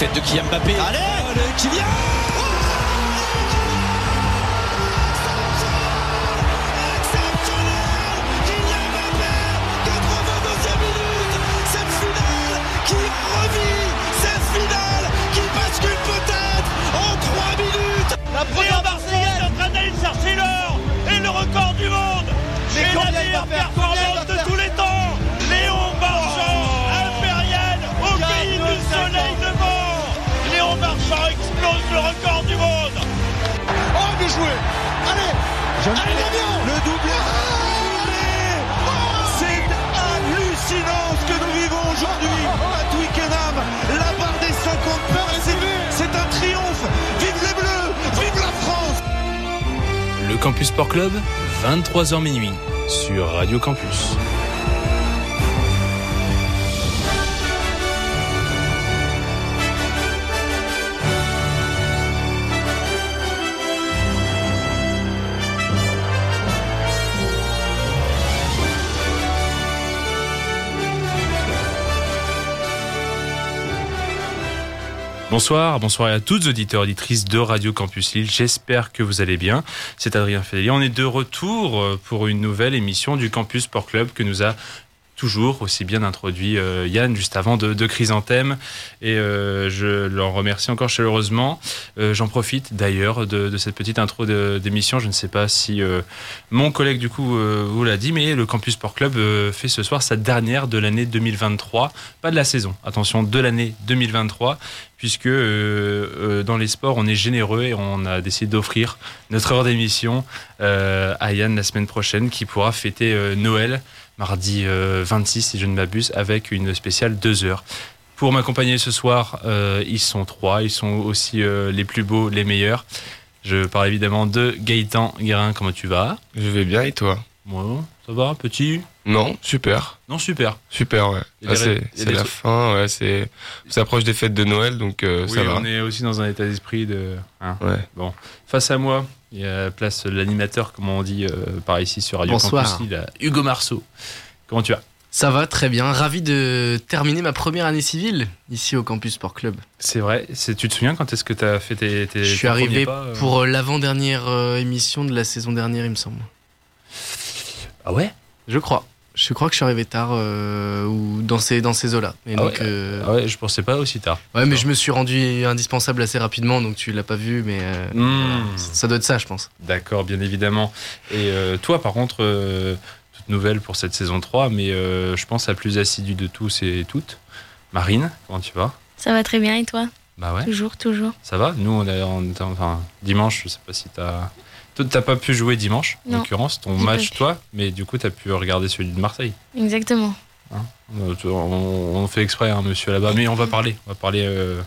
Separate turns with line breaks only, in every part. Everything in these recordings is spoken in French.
tête de Kylian Mbappé.
Allez, Allez Kylian
le
doublé. C'est hallucinant ce que nous vivons aujourd'hui à Twickenham. La barre des 50 points, c'est un triomphe. Vive les Bleus, vive la France.
Le Campus Sport Club, 23h minuit, sur Radio Campus. Bonsoir, bonsoir à toutes auditeurs, auditrices de Radio Campus Lille. J'espère que vous allez bien. C'est Adrien Fédélier. On est de retour euh, pour une nouvelle émission du Campus Sport Club que nous a toujours aussi bien introduit euh, Yann juste avant de, de Chrysanthème et euh, je l'en remercie encore chaleureusement. Euh, J'en profite d'ailleurs de, cette petite intro d'émission. Je ne sais pas si mon collègue du coup vous l'a dit, mais le Campus Sport Club fait ce soir sa dernière de l'année 2023, pas de la saison, attention, de l'année 2023 puisque dans les sports, on est généreux et on a décidé d'offrir notre heure d'émission à Yann la semaine prochaine, qui pourra fêter Noël, mardi 26, si je ne m'abuse, avec une spéciale 2 heures. Pour m'accompagner ce soir, ils sont trois, ils sont aussi les plus beaux, les meilleurs. Je parle évidemment de Gaëtan Guérin, comment tu vas?
Je vais bien et toi?
Moi, ça va, petit?
Non, super.
Non, super.
Super, ouais. Ah, c'est la fin, ouais. C'est s'approche des fêtes de Noël, donc euh,
oui,
ça va.
on est aussi dans un état d'esprit de.
Hein. Ouais.
Bon, face à moi, il y a place l'animateur, comme on dit euh, par ici sur Radio
Bonsoir.
Campus, il a Hugo Marceau. Comment tu vas?
Ça va très bien. Ravi de terminer ma première année civile ici au Campus Sport Club.
C'est vrai. Tu te souviens quand est-ce que tu as fait tes, tes
Je suis arrivé pas, euh... pour l'avant-dernière euh, émission de la saison dernière, il me semble.
Ah ouais?
Je crois. Je crois que je suis arrivé tard euh, ou dans ces dans ces eaux-là.
Ah, ouais. Euh... ah, ouais. je pensais pas aussi tard.
Ouais, mais je me suis rendu indispensable assez rapidement, donc tu l'as pas vu, mais euh,
mmh.
ça doit être ça, je pense.
D'accord, bien évidemment. Et euh, toi, par contre, toute nouvelle pour cette saison 3, mais je pense la plus assidue de tous et toutes. Marine, comment tu vas?
Ça va très bien et toi?
Bah ouais.
Toujours, toujours.
Ça va? Nous, on est, on est enfin dimanche, je sais pas si t'as. Toi, t'as pas pu jouer dimanche, en l'occurrence, ton match, toi, mais du coup, t'as pu regarder celui de Marseille.
Exactement.
Hein on, on, fait exprès, hein, monsieur là-bas, mais on va parler. On va parler, euh,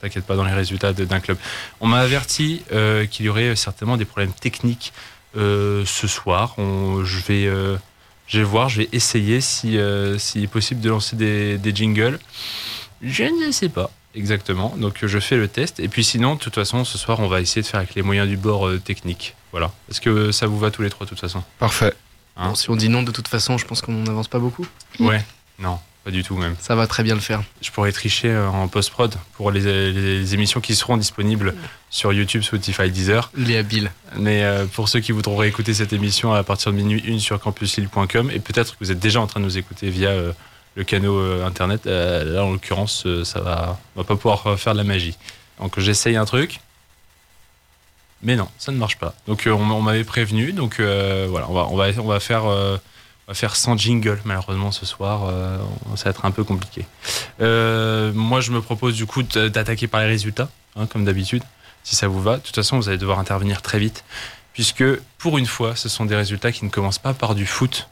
t'inquiète pas, dans les résultats d'un club. On m'a averti euh, qu'il y aurait certainement des problèmes techniques euh, ce soir. On, je, vais, je vais voir, je vais essayer si, si est possible de lancer des, des jingles. Je ne sais pas. Exactement. Donc je fais le test. Et puis sinon, de toute façon, ce soir, on va essayer de faire avec les moyens du bord euh, technique. Voilà. Est-ce que ça vous va tous les trois, de toute façon?
Parfait.
Hein bon, si on dit non, de toute façon, je pense qu'on n'avance pas beaucoup.
Ouais. Non, pas du tout même.
Ça va très bien le faire.
Je pourrais tricher en post-prod pour les, les, les, émissions qui seront disponibles sur YouTube, Spotify, Deezer.
Il est habile.
Mais euh, pour ceux qui voudront réécouter cette émission à partir de minuit 1 sur campuslille.com, et peut-être que vous êtes déjà en train de nous écouter via... Euh, le canot euh, internet. Euh, là, en l'occurrence, euh, ça va, va pas pouvoir faire de la magie. Donc, j'essaye un truc. Mais non, ça ne marche pas. Donc, on, m'avait prévenu. Donc, voilà, on va, on va, faire. on va faire sans jingle malheureusement ce soir, ça va être un peu compliqué. Moi je me propose du coup d'attaquer par les résultats, hein, comme d'habitude, si ça vous va. De toute façon vous allez devoir intervenir très vite, puisque pour une fois ce sont des résultats qui ne commencent pas par du foot.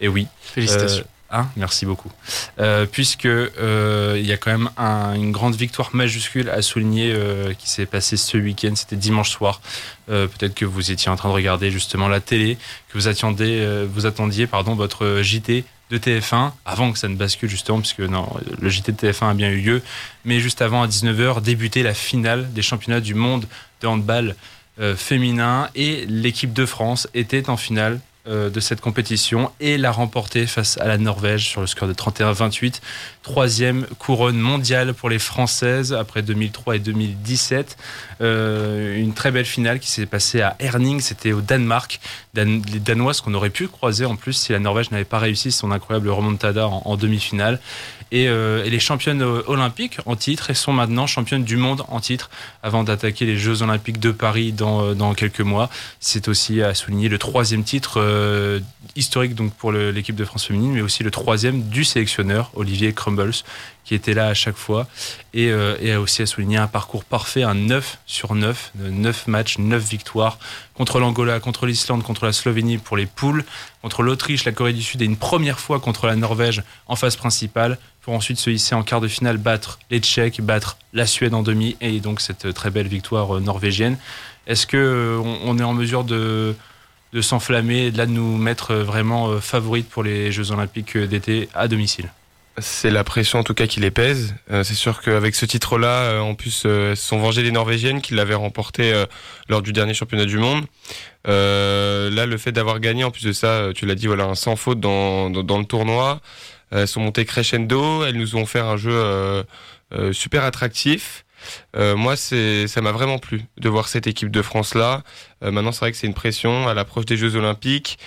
Et oui.
Félicitations.
Hein, merci beaucoup. Euh, puisque euh, il y a quand même un, une grande victoire majuscule à souligner euh, qui s'est passée ce week-end. C'était dimanche soir. Euh, peut-être que vous étiez en train de regarder justement la télé, que vous attendiez, vous attendiez pardon votre JT de TF1 avant que ça ne bascule justement, puisque non, le JT de TF1 a bien eu lieu, mais juste avant à 19h débutait la finale des championnats du monde de handball féminin et l'équipe de France était en finale de cette compétition et l'a remporté face à la Norvège sur le score de 31-28. Troisième couronne mondiale pour les Françaises après 2003 et 2017. Euh, une très belle finale qui s'est passée à Herning, c'était au Danemark. les Danoises qu'on aurait pu croiser en plus si la Norvège n'avait pas réussi son incroyable remontada en demi-finale. Et, euh, et, les championnes olympiques en titre et sont maintenant championnes du monde en titre avant d'attaquer les Jeux olympiques de Paris dans, euh, quelques mois. C'est aussi à souligner le troisième titre euh, historique donc pour l'équipe de France féminine, mais aussi le troisième du sélectionneur Olivier Qui était là à chaque fois et, euh, et a aussi à souligner un parcours parfait, un 9 sur 9, 9 matchs, 9 victoires contre l'Angola, contre l'Islande, contre la Slovénie pour les poules, contre l'Autriche, la Corée du Sud et une première fois contre la Norvège en phase principale pour ensuite se hisser en quart de finale, battre les Tchèques, battre la Suède en demi et donc cette très belle victoire euh, norvégienne. Est-ce que euh, est en mesure de, s'enflammer et de là de nous mettre vraiment favorite pour les Jeux Olympiques d'été à domicile?
C'est la pression en tout cas qui les pèse. c'est sûr qu'avec ce titre-là, en plus, elles se sont vengées des Norvégiennes qui l'avaient remporté lors du dernier championnat du monde. là, le fait d'avoir gagné, en plus de ça, tu l'as dit, voilà, un sans faute dans, le tournoi. Elles sont montées crescendo, elles nous ont fait un jeu euh, euh, super attractif. Euh, moi, ça m'a vraiment plu de voir cette équipe de France là. maintenant, c'est vrai que c'est une pression à l'approche des Jeux Olympiques.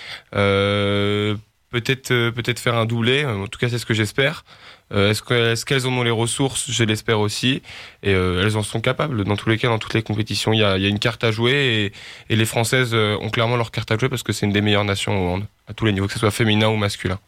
Peut-être, peut-être faire un doublé. En tout cas, c'est ce que j'espère. est-ce, est-ce qu'elles en ont les ressources? Je l'espère aussi. Et elles en sont capables. Dans tous les cas, dans toutes les compétitions, il y a, une carte à jouer et, les Françaises ont clairement leur carte à jouer parce que c'est une des meilleures nations au monde à tous les niveaux, que ce soit féminin ou masculin.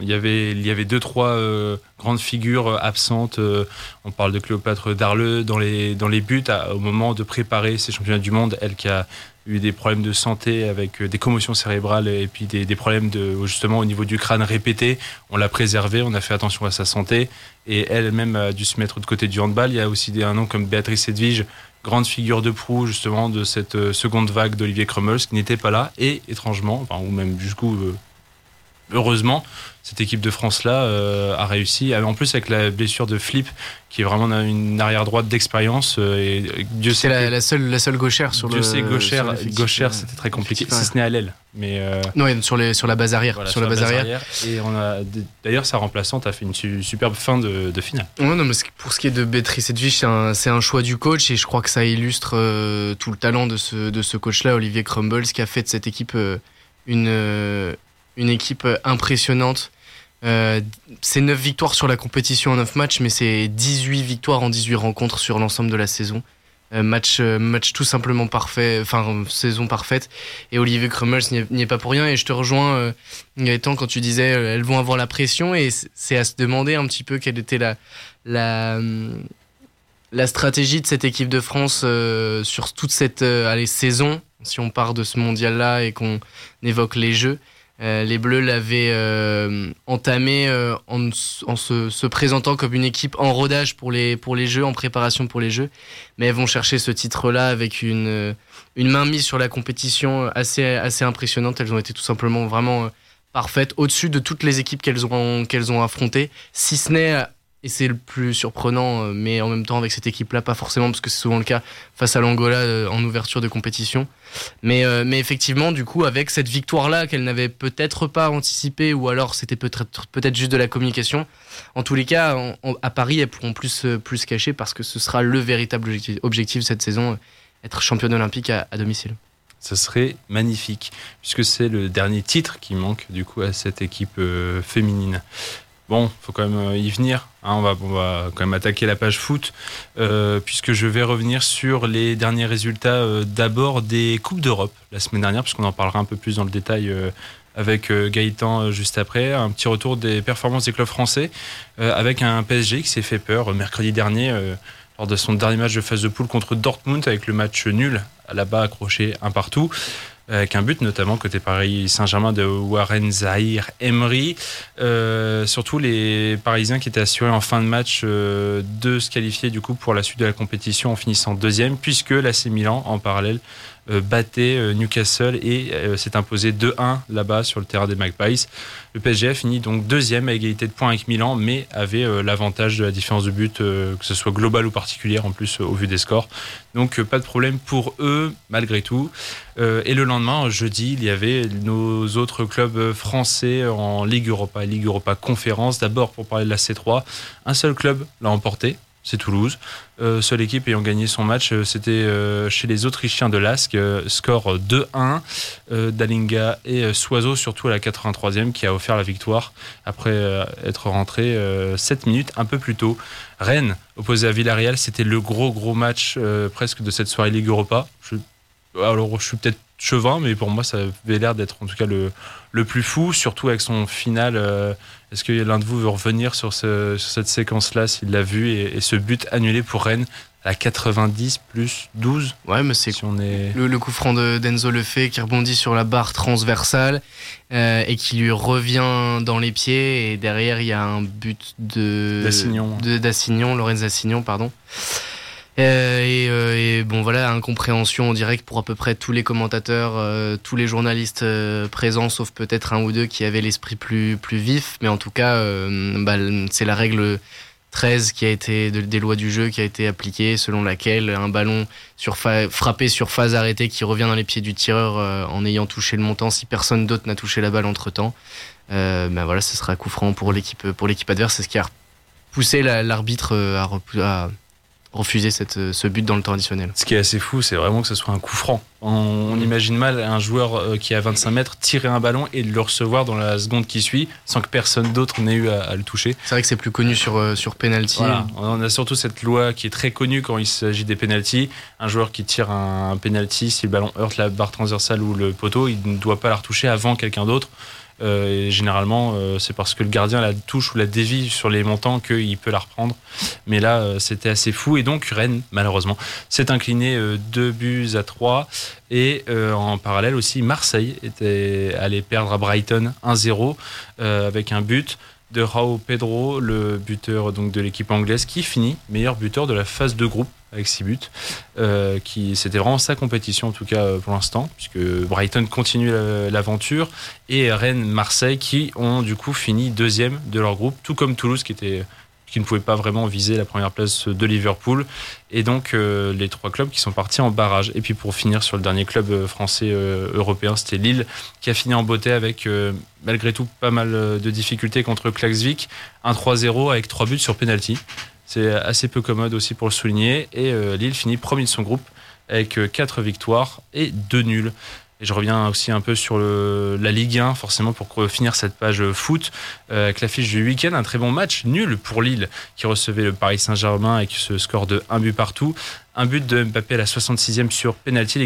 Il y avait, il y avait deux, trois euh, grandes figures euh, absentes. Euh, on parle de Cléopâtre Darleux dans les, dans les buts au moment de préparer ces championnats du monde. Elle qui a eu des problèmes de santé avec des commotions cérébrales et puis des, problèmes de, justement au niveau du crâne répétés. On l'a préservée, on a fait attention à sa santé et elle-même a dû se mettre de côté du handball. Il y a aussi des, un nom comme Béatrice Edwige, grande figure de proue justement de cette seconde vague d'Olivier Crummels qui n'était pas là et étrangement, ou même jusqu'où heureusement, cette équipe de France-là euh, a réussi. En plus, avec la blessure de Flip, qui est vraiment une arrière droite d'expérience. Euh, et
Dieu c'est la, seule, la seule gauchère sur
Dieu
le.
sait, gauchère, gauchère c'était très compliqué, si ce n'est à l'aile. Mais
euh, non, sur, les, sur la base arrière. sur, la base, arrière.
Et on a d'ailleurs sa remplaçante a fait une superbe fin de, finale.
non, mais pour ce qui est de Béatrice Edwige, c'est un, un, choix du coach et je crois que ça illustre tout le talent de ce, de ce coach-là, Olivier Crumbles, qui a fait de cette équipe une une équipe euh, impressionnante. Euh, c'est 9 victoires sur la compétition en 9 matchs, mais c'est 18 victoires en 18 rencontres sur l'ensemble de la saison. Euh, match, match tout simplement parfait, enfin saison parfaite. Et Olivier Crummels n'y est, pas pour rien. Et je te rejoins, Gaëtan, quand tu disais elles vont avoir la pression. Et c'est à se demander un petit peu quelle était la, la, stratégie de cette équipe de France sur toute cette saison, si on part de ce mondial-là et qu'on évoque les Jeux. Euh, les Bleus l'avaient euh, entamé euh, en, se, présentant comme une équipe en rodage pour les, pour les Jeux, en préparation pour les Jeux. Mais elles vont chercher ce titre-là avec une, une main mise sur la compétition assez, assez impressionnante. Elles ont été tout simplement vraiment parfaites, au-dessus de toutes les équipes qu'elles ont, qu'elles ont affrontées, si ce n'est et c'est le plus surprenant, euh, mais en même temps avec cette équipe-là, pas forcément, parce que c'est souvent le cas face à l'Angola euh, en ouverture de compétition. Mais, euh, mais effectivement, du coup, avec cette victoire-là qu'elle n'avait peut-être pas anticipée, ou alors c'était peut-être juste de la communication, en tous les cas, à Paris, elles pourront plus, plus cacher parce que ce sera le véritable objectif, objectif cette saison, être championne olympique à, domicile.
Ce serait magnifique, puisque c'est le dernier titre qui manque du coup à cette équipe féminine. Bon, faut quand même y venir. Hein, on, va, quand même attaquer la page foot, euh, puisque je vais revenir sur les derniers résultats euh, d'abord des Coupes d'Europe la semaine dernière, puisqu'on en parlera un peu plus dans le détail euh, avec Gaëtan juste après. Un petit retour des performances des clubs français, avec un PSG qui s'est fait peur mercredi dernier lors de son dernier match de phase de poule contre Dortmund, avec le match nul là-bas accroché un partout avec un but notamment côté Paris Saint-Germain de Warren Zahir Emery. Euh, surtout les Parisiens qui étaient assurés en fin de match euh, de se qualifier du coup pour la suite de la compétition en finissant deuxième, puisque l'AC Milan en parallèle battait Newcastle et s'est imposé 2-1 là-bas sur le terrain des Magpies. Le PSG a fini donc deuxième à égalité de points avec Milan, mais avait l'avantage de la différence de but, que ce soit global ou particulière en plus au vu des scores. Donc pas de problème pour eux malgré tout. et le lendemain, jeudi, il y avait nos autres clubs français en Ligue Europa, Ligue Europa Conférence. D'abord pour parler de la C3, un seul club l'a emporté, c'est Toulouse. Euh, seule équipe ayant gagné son match, euh, c'était euh, chez les Autrichiens de Lask. score 2-1. Dalinga et Soiseau, surtout à la 83e, qui a offert la victoire après être rentré 7 minutes un peu plus tôt. Rennes, opposé à Villarreal, c'était le gros gros match presque de cette soirée Ligue Europa. alors je suis peut-être chevin, mais pour moi ça avait l'air d'être en tout cas le, le plus fou, surtout avec son final. Euh, est-ce que l'un de vous veut revenir sur, cette séquence-là, s'il l'a vu, et, ce but annulé pour Rennes à 90 plus 12
Ouais, mais c'est on est... le, coup franc de Denzo Lefebvre qui rebondit sur la barre transversale euh, et qui lui revient dans les pieds. Et derrière, il y a un but de d'Assignon, Lorenz Assignon, pardon. Euh, euh, et, bon voilà, incompréhension en direct pour à peu près tous les commentateurs, euh, tous les journalistes présents, sauf peut-être un ou deux qui avaient l'esprit plus, plus vif. Mais en tout cas, bah, c'est la règle 13 qui a été des lois du jeu qui a été appliquée, selon laquelle un ballon frappé sur phase arrêtée qui revient dans les pieds du tireur en ayant touché le montant, si personne d'autre n'a touché la balle entre temps, ben voilà, ce sera coup franc pour l'équipe pour l'équipe adverse. C'est ce qui a poussé l'arbitre à, à refuser cette, euh, ce but dans le temps additionnel.
Ce qui est assez fou, c'est vraiment que ce soit un coup franc. On, imagine mal un joueur euh, qui est à 25 mètres tirer un ballon et le recevoir dans la seconde qui suit sans que personne d'autre n'ait eu à, le toucher.
C'est vrai que c'est plus connu sur, euh, sur penalty.
On a surtout cette loi qui est très connue quand il s'agit des penalties. Un joueur qui tire un penalty, si le ballon heurte la barre transversale ou le poteau, il ne doit pas la retoucher avant quelqu'un d'autre. Euh, généralement, euh, c'est parce que le gardien la touche ou la dévie sur les montants qu'il peut la reprendre. Mais là, euh, c'était assez fou. Et donc, Rennes, malheureusement, s'est incliné 2 buts à 3. Et en parallèle aussi, Marseille était allé perdre à Brighton 1-0 avec un but de Raul Pedro, le buteur donc de l'équipe anglaise, qui finit meilleur buteur de la phase de groupe avec 6 buts. Euh, qui c'était vraiment sa compétition en tout cas euh, pour l'instant, puisque Brighton continue l'aventure et Rennes, Marseille qui ont du coup fini deuxième de leur groupe, tout comme Toulouse qui était qui ne pouvait pas vraiment viser la première place de Liverpool. Et donc euh, les trois clubs qui sont partis en barrage. Et puis pour finir sur le dernier club français européen, c'était Lille qui a fini en beauté avec malgré tout pas mal de difficultés contre Klaxvik, un 3-0 avec trois buts sur penalty. C'est assez peu commode aussi pour le souligner. Et euh, Lille finit premier de son groupe avec 4 euh, victoires et 2 nuls. Et je reviens aussi un peu sur la Ligue 1, forcément, pour finir cette page foot. Euh, avec l'affiche du week-end, un très bon match, nul pour Lille, qui recevait le Paris Saint-Germain avec ce score de 1 but partout. Un but de Mbappé à la 66e sur penalty,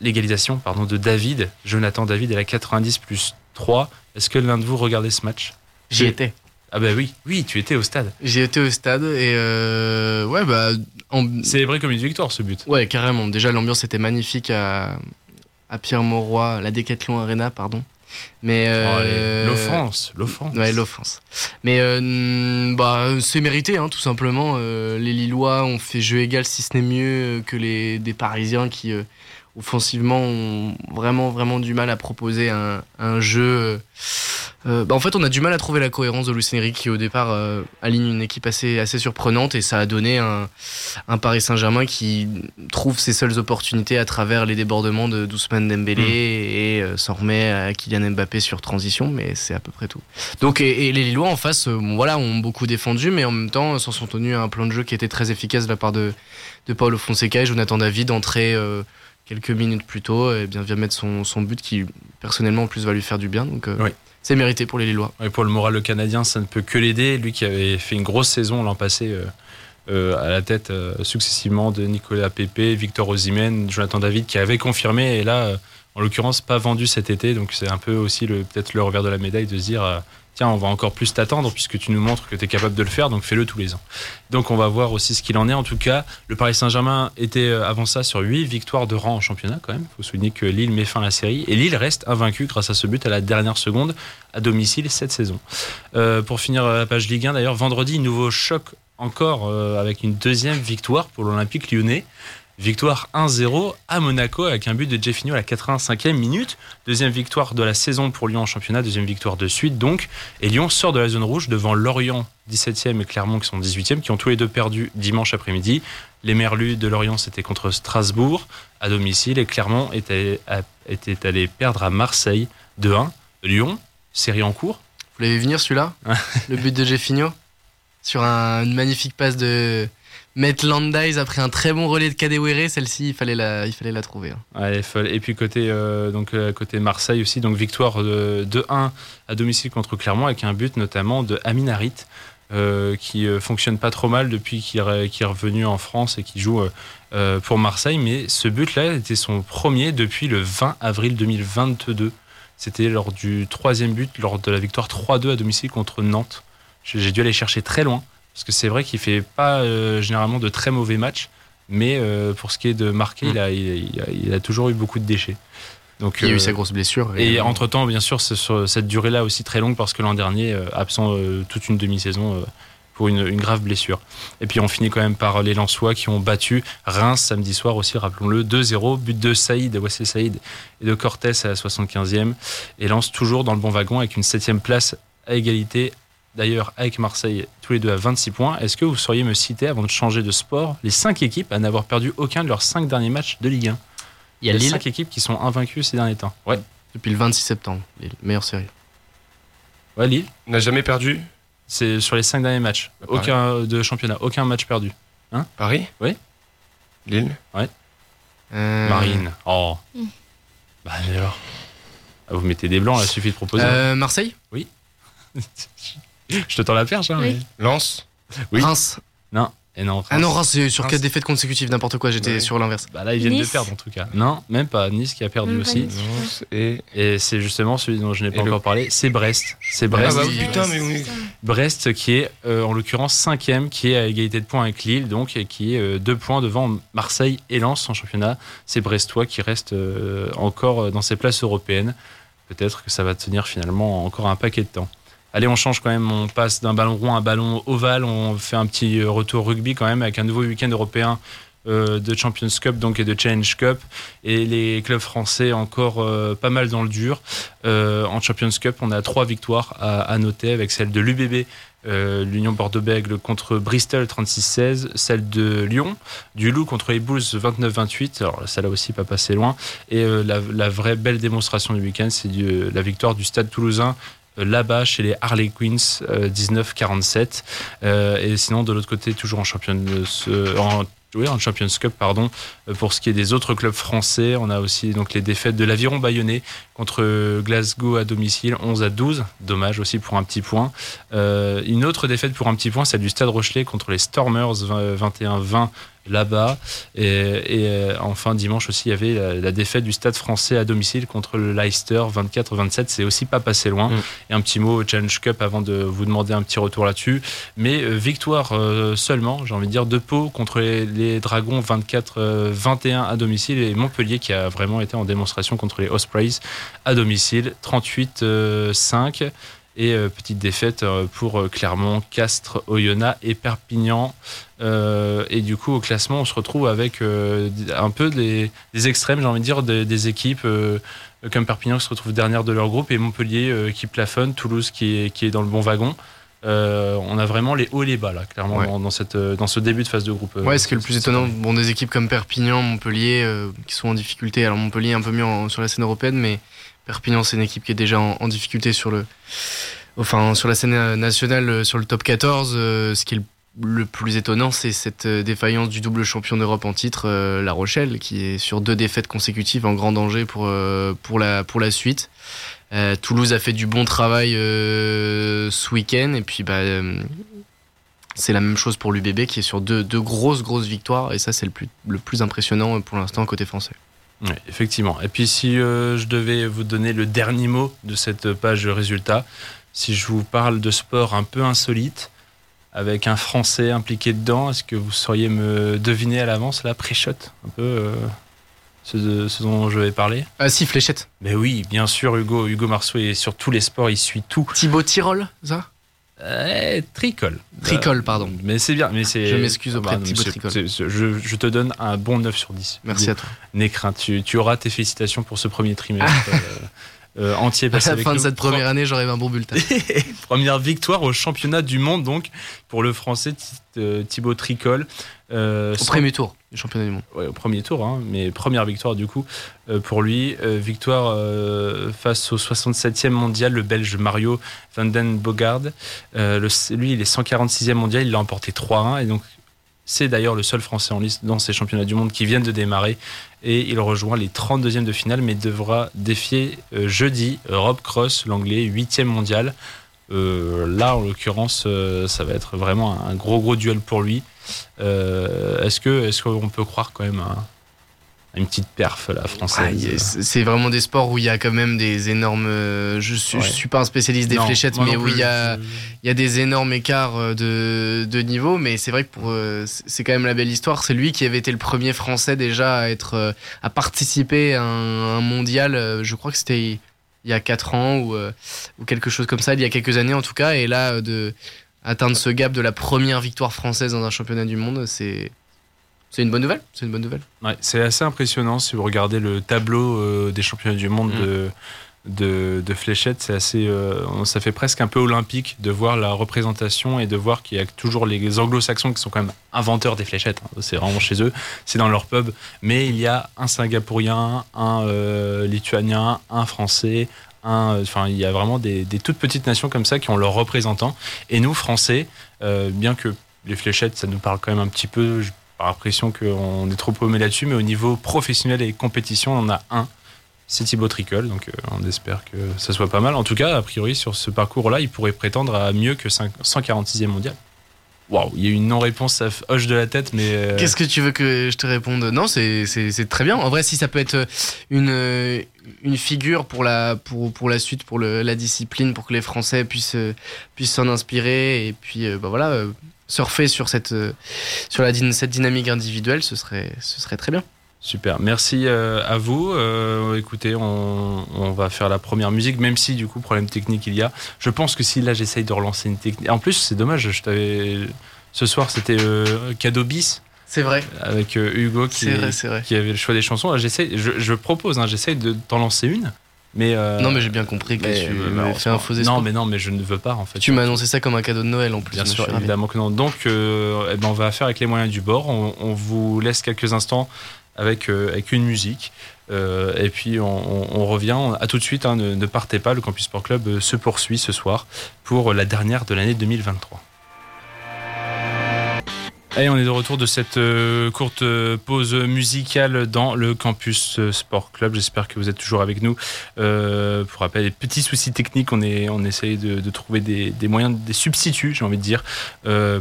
l'égalisation, pardon, de David, Jonathan David à la 90 plus 3. Est-ce que l'un de vous regardait ce match?
J'y étais.
Ah bah oui, oui, tu étais au stade.
J'ai été au stade et euh, ouais bah
célébré comme une victoire ce but.
Ouais carrément. Déjà l'ambiance était magnifique à, à Pierre Mauroy, la Decathlon Arena pardon.
Mais euh, l'offense, l'offense.
Ouais l'offense. Mais euh, bah c'est mérité hein, tout simplement. Euh, les Lillois ont fait jeu égal si ce n'est mieux que les des Parisiens qui offensivement ont vraiment vraiment du mal à proposer un, un jeu euh, bah, en fait, on a du mal à trouver la cohérence de Luis Enrique qui, au départ, euh, aligne une équipe assez, assez surprenante et ça a donné un, un Paris Saint-Germain qui trouve ses seules opportunités à travers les débordements de Ousmane Dembélé mm. et euh, s'en remet à Kylian Mbappé sur transition, mais c'est à peu près tout. Donc, et, les Lillois en face, voilà, ont beaucoup défendu, mais en même temps, s'en sont tenus à un plan de jeu qui était très efficace de la part de, de Paulo Fonseca et Jonathan David entrer quelques minutes plus tôt et bien vient mettre son, son but qui personnellement en plus va lui faire du bien. Donc, oui c'est mérité pour les Lillois.
Et pour le moral le canadien, ça ne peut que l'aider. Lui qui avait fait une grosse saison l'an passé euh, euh, à la tête euh, successivement de Nicolas Pepe, Victor Osimhen, Jonathan David qui avait confirmé et là, en l'occurrence, pas vendu cet été. Donc c'est un peu aussi peut-être le revers de la médaille de se dire tiens, on va encore plus t'attendre puisque tu nous montres que tu es capable de le faire, donc fais-le tous les ans. Donc on va voir aussi ce qu'il en est. En tout cas, le Paris Saint-Germain était euh, avant ça sur 8 victoires de rang en championnat quand même. Il faut souligner que Lille met fin à la série et Lille reste invaincu grâce à ce but à la dernière seconde à domicile cette saison. Euh, pour finir la page Ligue 1 d'ailleurs, vendredi, nouveau choc encore euh, avec une deuxième victoire pour l'Olympique lyonnais. Victoire 1-0 à Monaco avec un but de Jeffinho à la 85e minute. Deuxième victoire de la saison pour Lyon en championnat, deuxième victoire de suite donc. Et Lyon sort de la zone rouge devant Lorient 17e et Clermont qui sont 18e, qui ont tous les deux perdu dimanche après-midi. Les Merlus de Lorient c'était contre Strasbourg à domicile et Clermont était, était allé perdre à Marseille 2-1. Lyon, série en cours.
Vous l'avez venir celui-là? Le but de Jeffinho? Sur une magnifique passe de Matt Landais après un très bon relais de Kadewere, celle-ci il fallait la, il fallait la trouver.
Hein. et puis côté euh, donc euh, côté Marseille aussi donc victoire de, 1 à domicile contre Clermont avec un but notamment de Amin Harit euh, qui fonctionne pas trop mal depuis qu'il est, revenu en France et qui joue pour Marseille mais ce but là était son premier depuis le 20 avril 2022. C'était lors du troisième but lors de la victoire 3-2 à domicile contre Nantes. J'ai dû aller chercher très loin. Parce que c'est vrai qu'il fait pas euh, généralement de très mauvais matchs, mais euh, pour ce qui est de marquer, il, a, toujours eu beaucoup de déchets.
Donc, il a eu euh, sa grosse blessure.
Et, entre-temps, bien sûr, sur cette durée-là aussi très longue, parce que l'an dernier, absent toute une demi-saison pour une, grave blessure. Et puis on finit quand même par les Lensois qui ont battu Reims samedi soir aussi, rappelons-le, 2-0, but de Saïd, Wassé Saïd et de Cortés à la 75e. Et lance toujours dans le bon wagon avec une septième place à égalité d'ailleurs avec Marseille, tous les deux à 26 points. Est-ce que vous sauriez me citer, avant de changer de sport, les 5 équipes à n'avoir perdu aucun de leurs 5 derniers matchs de Ligue 1
Il y a les
5 équipes qui sont invaincues ces derniers temps.
Ouais. Depuis le 26 septembre, Lille, meilleure série.
Ouais, Lille
N'a jamais perdu?
C'est sur les 5 derniers matchs. Bah, aucun de championnat, aucun match perdu.
Hein? Paris?
Oui.
Lille?
Ouais. Euh. Marine. Oh. Hmm. Bah alors. Ah, vous mettez des blancs, là, il suffit de proposer.
Euh, Marseille?
Oui. Je te tends la perche, hein.
Lance
Oui. Reims.
Non. Et non,
Ah non, Reims, c'est sur quatre défaites consécutives, n'importe quoi, j'étais sur l'inverse.
Bah là, ils viennent de perdre en tout cas. Non, même pas. Nice qui a perdu aussi. Et, et c'est justement celui dont je n'ai pas encore parlé, c'est Brest. C'est Brest.
Ah bah putain, mais oui.
Brest qui est euh, en l'occurrence cinquième, qui est à égalité de points avec Lille, donc, et qui est euh, deux points devant Marseille et Lens en championnat. C'est Brestois qui reste euh, encore dans ses places européennes. Peut-être que ça va tenir finalement encore un paquet de temps allez, on change quand même, on passe d'un ballon rond à un ballon ovale, on fait un petit euh, retour rugby quand même avec un nouveau week-end européen euh, de Champions Cup donc et de Challenge Cup et les clubs français encore euh, pas mal dans le dur. en Champions Cup, on a trois victoires à, noter avec celle de l'UBB. l'Union Bordeaux-Bègles contre Bristol 36-16, celle de Lyon, du Loup contre les Bulls 29-28, alors ça là aussi pas passé loin, et la, vraie belle démonstration du week-end, c'est la victoire du Stade Toulousain là-bas chez les Harley Queens 1947 euh, euh, et sinon de l'autre côté toujours en champion en oui, en Champions Cup, pardon. Euh, pour ce qui est des autres clubs français, on a aussi donc les défaites de l'Aviron Bayonnais contre Glasgow à domicile, 11 à 12. Dommage aussi pour un petit point. une autre défaite pour un petit point, celle du Stade Rochelet contre les Stormers, 21-20 là-bas. Et, euh, enfin, dimanche aussi, il y avait la, défaite du Stade français à domicile contre le Leicester, 24-27. C'est aussi pas passé loin. Mm. Et un petit mot au Challenge Cup avant de vous demander un petit retour là-dessus. Mais euh, victoire euh, seulement, j'ai envie de dire, de Pau contre les, Dragons, 24-21 à domicile. Et Montpellier qui a vraiment été en démonstration contre les Ospreys à domicile, 38-5. Et euh, petite défaite pour euh, Clermont, Castres, Oyonnax et Perpignan. Et du coup, au classement, on se retrouve avec un peu des, extrêmes, j'ai envie de dire, des, équipes comme Perpignan qui se retrouve dernière de leur groupe et Montpellier qui plafonne, Toulouse qui est, qui est dans le bon wagon. on a vraiment les hauts et les bas là, clairement dans, cette, dans ce début de phase de groupe.
ouais, ce qui est le plus étonnant, bon, des équipes comme Perpignan, Montpellier, qui sont en difficulté. Alors Montpellier un peu mieux sur la scène européenne, mais Perpignan, c'est une équipe qui est déjà en, difficulté sur le, enfin, sur la scène nationale, euh, sur le top 14. Euh, ce qui est le, plus étonnant, c'est cette euh, défaillance du double champion d'Europe en titre, La Rochelle, qui est sur deux défaites consécutives en grand danger pour, pour, la, pour la suite. Toulouse a fait du bon travail ce week-end et puis bah, c'est la même chose pour l'UBB qui est sur deux, deux grosses grosses victoires et ça c'est le plus, le plus impressionnant pour l'instant côté français.
Effectivement. Et puis si euh, je devais vous donner le dernier mot de cette page résultat, si je vous parle de sport un peu insolite, avec un Français impliqué dedans, est-ce que vous sauriez me deviner à l'avance la pré-shot un peu euh, ce, dont je vais parler?
Ah si, fléchette.
Mais oui, bien sûr, Hugo. Hugo Marceau est sur tous les sports, il suit tout.
Thibaut Tirol, ça?
Eh, tricole.
Tricole, pardon.
Mais c'est bien. Mais c'est.
Je m'excuse auprès de Thibaut
Je, je te donne un bon 9 sur 10.
Merci à toi.
Crainte, tu, tu auras tes félicitations pour ce premier trimestre euh, euh, entier
À
passé
la
avec
fin de cette première année, j'aurai un bon bulletin.
Première victoire au championnat du monde, donc, pour le français euh, Thibaut Tricole. Euh,
Au
sans-
premier tour du championnat du monde.
ouais, au premier tour, hein, mais première victoire du coup euh, pour lui. Victoire face au 67e mondial, le belge Mario van den Bogard. Le- lui, il est 146e mondial, il l'a emporté 3-1 et donc c'est d'ailleurs le seul français en liste dans ces championnats du monde qui viennent de démarrer et il rejoint les 32e de finale mais devra défier euh, jeudi Rob Cross, l'anglais, 8e mondial. Euh, là, en l'occurrence, euh, ça va être vraiment un gros gros duel pour lui. Est-ce que est-ce qu'on peut croire quand même à une petite perf la
Ah,
française
yes. C'est vraiment des sports où il y a quand même des énormes. euh, Je suis, je
Ouais.
suis pas un spécialiste des
Non,
fléchettes, mais où il y a, il y a des énormes écarts euh, de, de niveau. Mais c'est vrai que pour, euh, c'est quand même la belle histoire. C'est lui qui avait été le premier Français déjà à être, à participer à un, un mondial. Je crois que c'était il y a 4 ans ou, ou quelque chose comme ça, il y a quelques années en tout cas. Et là, de atteindre ce gap de la première victoire française dans un championnat du monde, c'est c'est une bonne nouvelle. C'est une bonne nouvelle.
Ouais, c'est assez impressionnant si vous regardez le tableau euh, des championnats du monde
Mm.
de, de, de fléchettes. C'est assez, euh, ça fait presque un peu olympique de voir la représentation et de voir qu'il y a toujours les anglo-saxons qui sont quand même inventeurs des fléchettes. hein. C'est vraiment chez eux, c'est dans leur pub. Mais il y a un singapourien, un euh, lituanien, un français. un- Enfin, il y a vraiment des, des toutes petites nations comme ça qui ont leurs représentants. Et nous, Français, bien que les fléchettes, ça nous parle quand même un petit peu, pas l'impression qu'on est trop paumé là-dessus, mais au niveau professionnel et compétition, on a un. C'est Thibaut Tricol, donc euh, on espère que ça soit pas mal. En tout cas, a priori, sur ce parcours-là, il pourrait prétendre à mieux que 5 146e mondial. Waouh, il y a une non-réponse, ça hoche de la tête, mais. euh,
Qu'est-ce que tu veux que je te réponde? Non, c'est très bien. En vrai, si ça peut être une, euh, une figure pour la, pour, pour la suite, pour le- la discipline, pour que les Français puissent s'en inspirer et puis bah voilà, surfer sur, cette, euh, sur la, cette dynamique individuelle, ce serait, ce serait très bien.
Super, merci euh, à vous. Euh, écoutez, on, on va faire la première musique, même si du coup, problème technique il y a. Je pense que si là j'essaye de relancer une technique. En plus, c'est dommage, je t'avais. Ce soir, c'était euh, cadeau bis
C'est vrai,
avec Hugo qui,
c'est vrai, c'est vrai.
qui avait le choix des chansons. Là, je, je propose, hein, j'essaye de t'en lancer une. Mais euh,
Non, mais j'ai bien compris que
mais-
tu m'avais fait un faux espoir.
Non, mais non, mais je ne veux pas en fait.
Tu m'as annoncé ça comme un cadeau de Noël en plus.
Bien sûr, évidemment que non. Donc, euh, eh ben, on va faire avec les moyens du bord. On, on vous laisse quelques instants avec, euh, avec une musique. Euh, et puis, on, on- on revient. À tout de suite, hein, ne, ne partez pas. Le Campus Sport Club se poursuit ce soir pour la dernière de l'année 2023. Et on est de retour de cette euh, courte euh, pause musicale dans le Campus euh, Sport Club. J'espère que vous êtes toujours avec nous. Pour rappel, les petits soucis techniques, on, est, on essaye de, trouver des, des moyens, des substituts, j'ai envie de dire,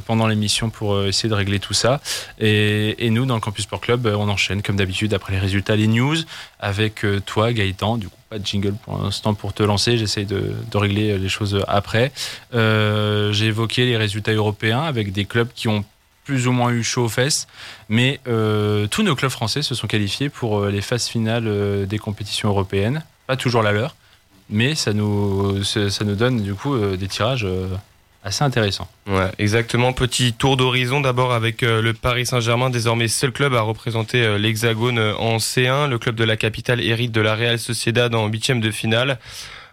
pendant l'émission pour essayer de régler tout ça. Et, nous, dans le Campus Sport Club, on enchaîne comme d'habitude après les résultats, les news, avec toi, Gaëtan. Du coup, pas de jingle pour l'instant pour te lancer. J'essaye de, régler les choses après. J'ai évoqué les résultats européens avec des clubs qui ont plus ou moins eu chaud aux fesses, mais euh, tous nos clubs français se sont qualifiés pour euh, les phases finales euh, des compétitions européennes. Pas toujours la leur, mais ça nous, donne du coup des tirages assez intéressants.
Exactement. Petit tour d'horizon d'abord avec le Paris Saint-Germain, désormais seul club à représenter l'Hexagone en C1. Le club de la capitale hérite de la Real Sociedad en huitième de finale.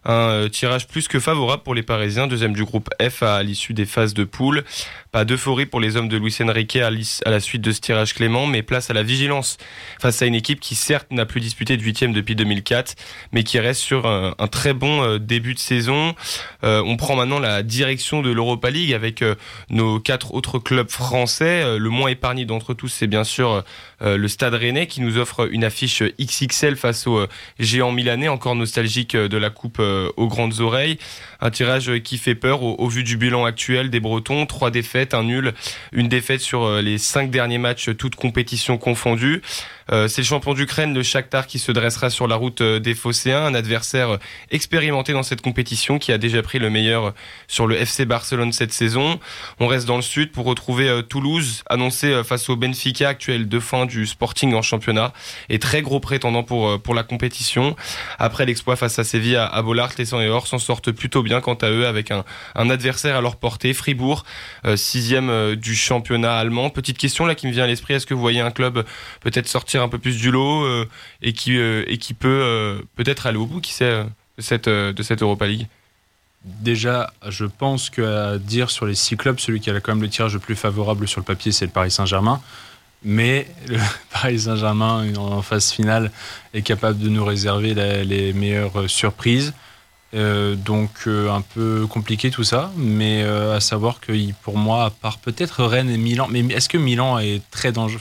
Un euh, tirage plus que favorable pour les Parisiens, deuxième du groupe F à l'issue des phases de poule. Pas d'euphorie pour les hommes de Luis Enrique à, la suite de ce tirage clément, mais place à la vigilance face à une équipe qui certes n'a plus disputé de huitième depuis 2004, mais qui reste sur un, très bon euh, début de saison. Euh, on prend maintenant la direction de l'Europa League avec nos quatre autres clubs français. Le moins épargné d'entre tous, c'est bien sûr le Stade Rennais qui nous offre une affiche XXL face au euh, géant milanais, encore nostalgique euh, de la coupe euh, aux grandes oreilles. Un tirage euh, qui fait peur au, vu du bilan actuel des Bretons. Trois défaites, un nul, une défaite sur euh, les cinq derniers matchs, toutes compétitions confondues. Euh, c'est le champion d'Ukraine, le Shakhtar, qui se dressera sur la route euh, des Phocéens, un adversaire expérimenté dans cette compétition qui a déjà pris le meilleur sur le FC Barcelone cette saison. On reste dans le sud pour retrouver Toulouse, annoncé face au Benfica, actuel de fin du Sporting en championnat, et très gros prétendant pour, pour la compétition. Après l'exploit face à Séville à, Bollard, les 100 et Or s'en sortent plutôt bien quant à eux avec un, adversaire à leur portée, Fribourg, sixième du championnat allemand. Petite question là qui me vient à l'esprit, est-ce que vous voyez un club peut-être un peu plus du lot euh, et, qui, euh, et qui peut euh, peut-être aller au bout, qui sait, de cette, de cette Europa League
Déjà, je pense qu'à dire sur les six clubs, celui qui a quand même le tirage le plus favorable sur le papier, c'est le Paris Saint-Germain. Mais le Paris Saint-Germain, en phase finale, est capable de nous réserver les meilleures surprises. donc un peu compliqué tout ça, mais à savoir que pour moi, à part peut-être Rennes et Milan, mais est-ce que Milan est très dangereux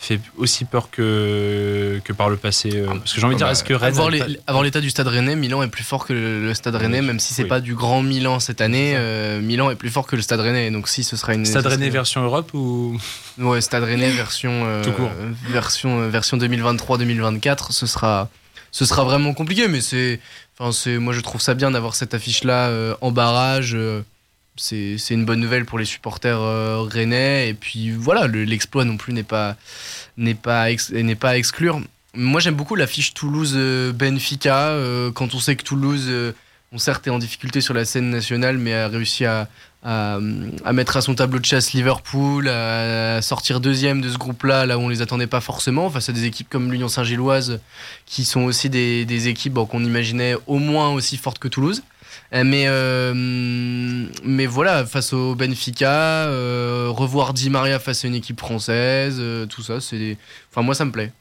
fait aussi peur que, que par le passé euh, Parce que j'ai envie de dire, est-ce que Rennes.
Avant l'état du stade rennais, Milan est plus fort que le, stade rennais, même si c'est pas du grand Milan cette année. Euh, Milan est plus fort que le stade rennais. Donc si ce sera une.
Stade rennais version Europe ou.
Ouais, stade rennais version. Euh,
Tout court.
Version, version 2023-2024, ce sera, ce sera vraiment compliqué, mais c'est. Enfin, moi je trouve ça bien d'avoir cette affiche-là en barrage c'est une bonne nouvelle pour les supporters euh, rennais. Et puis voilà, l'exploit non plus n'est pas, pas, pas à exclure. Moi j'aime beaucoup l'affiche Toulouse-Benfica. Euh, quand on sait que Toulouse, euh, on certes est en difficulté sur la scène nationale, mais a réussi à, à, mettre à son tableau de chasse Liverpool, à sortir deuxième de ce groupe-là, là où on les attendait pas forcément, face à des équipes comme l'Union Saint-Gilloise, qui sont aussi des, des équipes qu'on imaginait au moins aussi fortes que Toulouse. Euh, mais, euh, mais voilà, face au Benfica, euh, revoir Di Maria face à une équipe française, tout ça, c'est. Enfin, moi, ça me plaît.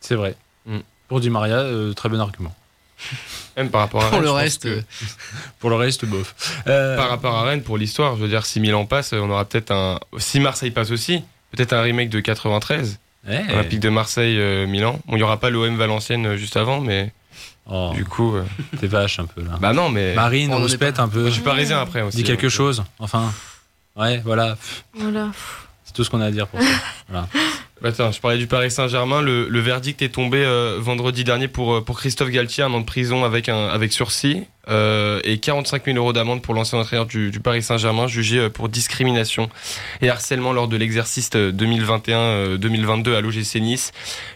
C'est vrai. Mm. Pour Di Maria, très bon argument.
Même par rapport à
pour le reste,
pour le reste, bof.
Par rapport à Rennes, pour l'histoire, je veux dire, si Milan passe, on aura peut-être un. Si Marseille passe aussi, peut-être un remake de 93. Un pic de Marseille, Milan. Bon, il n'y aura pas l'OM Valenciennes juste avant, mais. Oh. Du coup. Euh,
T'es vache un peu là.
Bah non, mais.
Marine, on, se pète un peu.
Je suis parisien après aussi.
Dis quelque chose, enfin. Ouais, voilà.
Voilà.
C'est tout ce qu'on a à dire pour ça. Voilà.
Bah tiens, je parlais du Paris Saint-Germain. Le, le, verdict est tombé euh, vendredi dernier pour, euh, pour Christophe Galtier, un an de prison avec, un, avec sursis euh, et 45 000 euros d'amende pour l'ancien entraîneur du, Paris Saint-Germain, jugé euh, pour discrimination et harcèlement lors de l'exercice 2021-2022 à l'OGC Nice.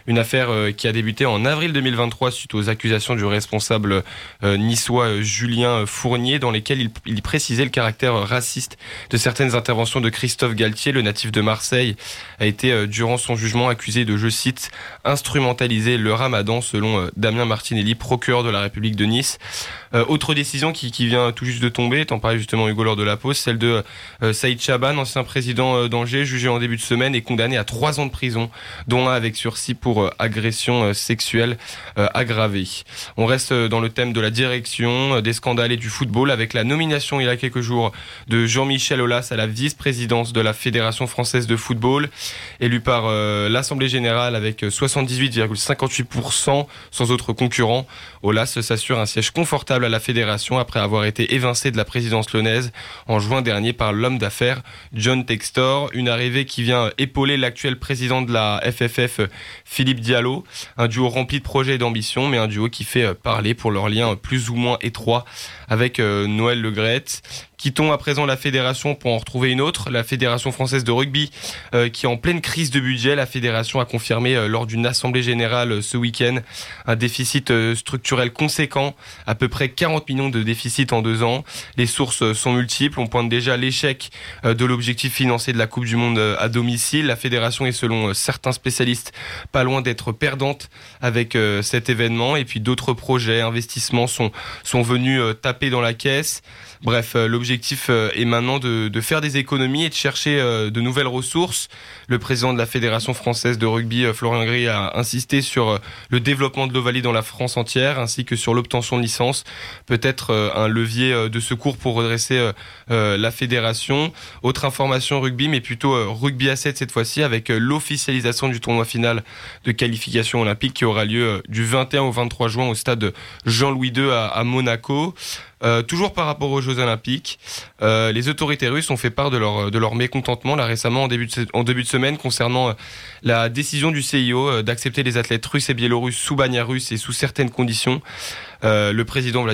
Une affaire qui a débuté en avril 2023 suite aux accusations du responsable niçois Julien Fournier, dans lesquelles il, précisait le caractère raciste de certaines interventions de Christophe Galtier, le natif de Marseille, a été durant son jugement accusé de, je cite, instrumentaliser le ramadan selon euh, Damien Martinelli, procureur de la République de Nice. Euh, autre décision qui, vient tout juste de tomber, t'en parlais justement Hugo lors de la pause, celle de euh, Saïd Chaban, ancien président euh, d'Angers, jugé en début de semaine et condamné à trois ans de prison, dont un avec sursis pour agression sexuelle aggravée. On reste dans le thème de la direction, des scandales et du football avec la nomination il y a quelques jours de Jean-Michel Aulas à la vice-présidence de la Fédération française de football, élu par l'Assemblée générale avec 78,58% sans autre concurrent. Aulas s'assure un siège confortable à la fédération après avoir été évincé de la présidence lyonnaise en juin dernier par l'homme d'affaires John Textor. Une arrivée qui vient épauler l'actuel président de la FFF, Philippe Diallo. Un duo rempli de projets et d'ambition, mais un duo qui fait parler pour leur lien plus ou moins étroit avec euh, Noël Legrette. Quittons à présent la fédération pour en retrouver une autre, la fédération française de rugby, euh, qui est en pleine crise de budget. La fédération a confirmé euh, lors d'une assemblée générale ce week-end un déficit structurel conséquent, à peu près 40 millions de déficit en deux ans. Les sources sont multiples. On pointe déjà l'échec de l'objectif financier de la Coupe du Monde à domicile. La fédération est selon certains spécialistes pas loin d'être perdante avec cet événement. Et puis d'autres projets, investissements sont, sont venus taper dans la caisse. Bref, euh, l'objectif euh, est maintenant de, faire des économies et de chercher euh, de nouvelles ressources. Le président de la Fédération française de rugby, Florian Gris, a insisté sur le développement de l'Ovalie dans la France entière, ainsi que sur l'obtention de licence. Peut-être un levier de secours pour redresser la fédération. Autre information rugby, mais plutôt rugby à 7 cette fois-ci, avec l'officialisation du tournoi final de qualification olympique qui aura lieu du 21 au 23 juin au stade Jean-Louis II à Monaco. Euh, toujours par rapport aux Jeux Olympiques, euh, les autorités russes ont fait part de leur, mécontentement là récemment en début de, semaine concernant euh, la décision du CIO euh, d'accepter les athlètes russes et biélorusses sous bannière russe et sous certaines conditions. Euh, le président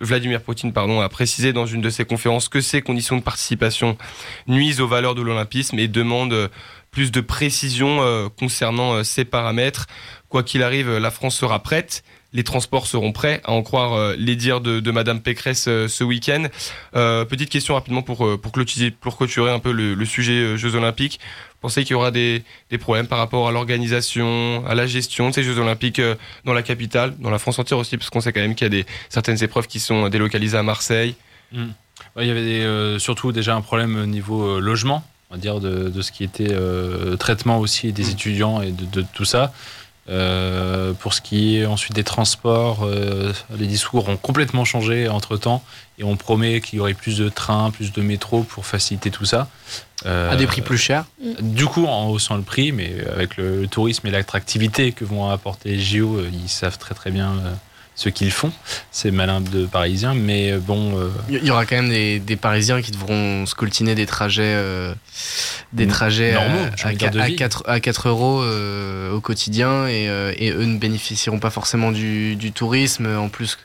Vladimir, Poutine pardon, a précisé dans une de ses conférences que ces conditions de participation nuisent aux valeurs de l'olympisme et demande plus de précision concernant ces paramètres. Quoi qu'il arrive, la France sera prête les transports seront prêts, à en croire euh, les dires de, de Madame Pécresse euh, ce week-end. Euh, petite question rapidement pour, pour, clôturer, pour clôturer un peu le, le sujet Jeux Olympiques. Vous pensez qu'il y aura des, des problèmes par rapport à l'organisation, à la gestion de ces Jeux Olympiques dans la capitale, dans la France entière aussi, parce qu'on sait quand même qu'il y a des, certaines épreuves qui sont délocalisées à Marseille.
Ouais, il y avait des, euh, surtout déjà un problème au niveau euh, logement, on va dire, de, de ce qui était euh, traitement aussi des étudiants et de, de tout ça. Euh, pour ce qui est ensuite des transports, euh, les discours ont complètement changé entre temps et on promet qu'il y aurait plus de trains, plus de métro pour faciliter tout ça. Euh,
À des prix plus chers.
Du coup, en haussant le prix, mais avec le, le tourisme et l'attractivité que vont apporter les JO, euh, ils savent très très bien ce qu'ils font. C'est malin de Parisiens, mais euh, bon. euh,
Il y aura quand même des, des Parisiens qui devront scoltiner des trajets, euh, des trajets
normaux,
à,
j'ai
à,
envie de dire, de
à
vie.
4, à 4 euros euh, au quotidien et, et eux ne bénéficieront pas forcément du, du tourisme. En plus,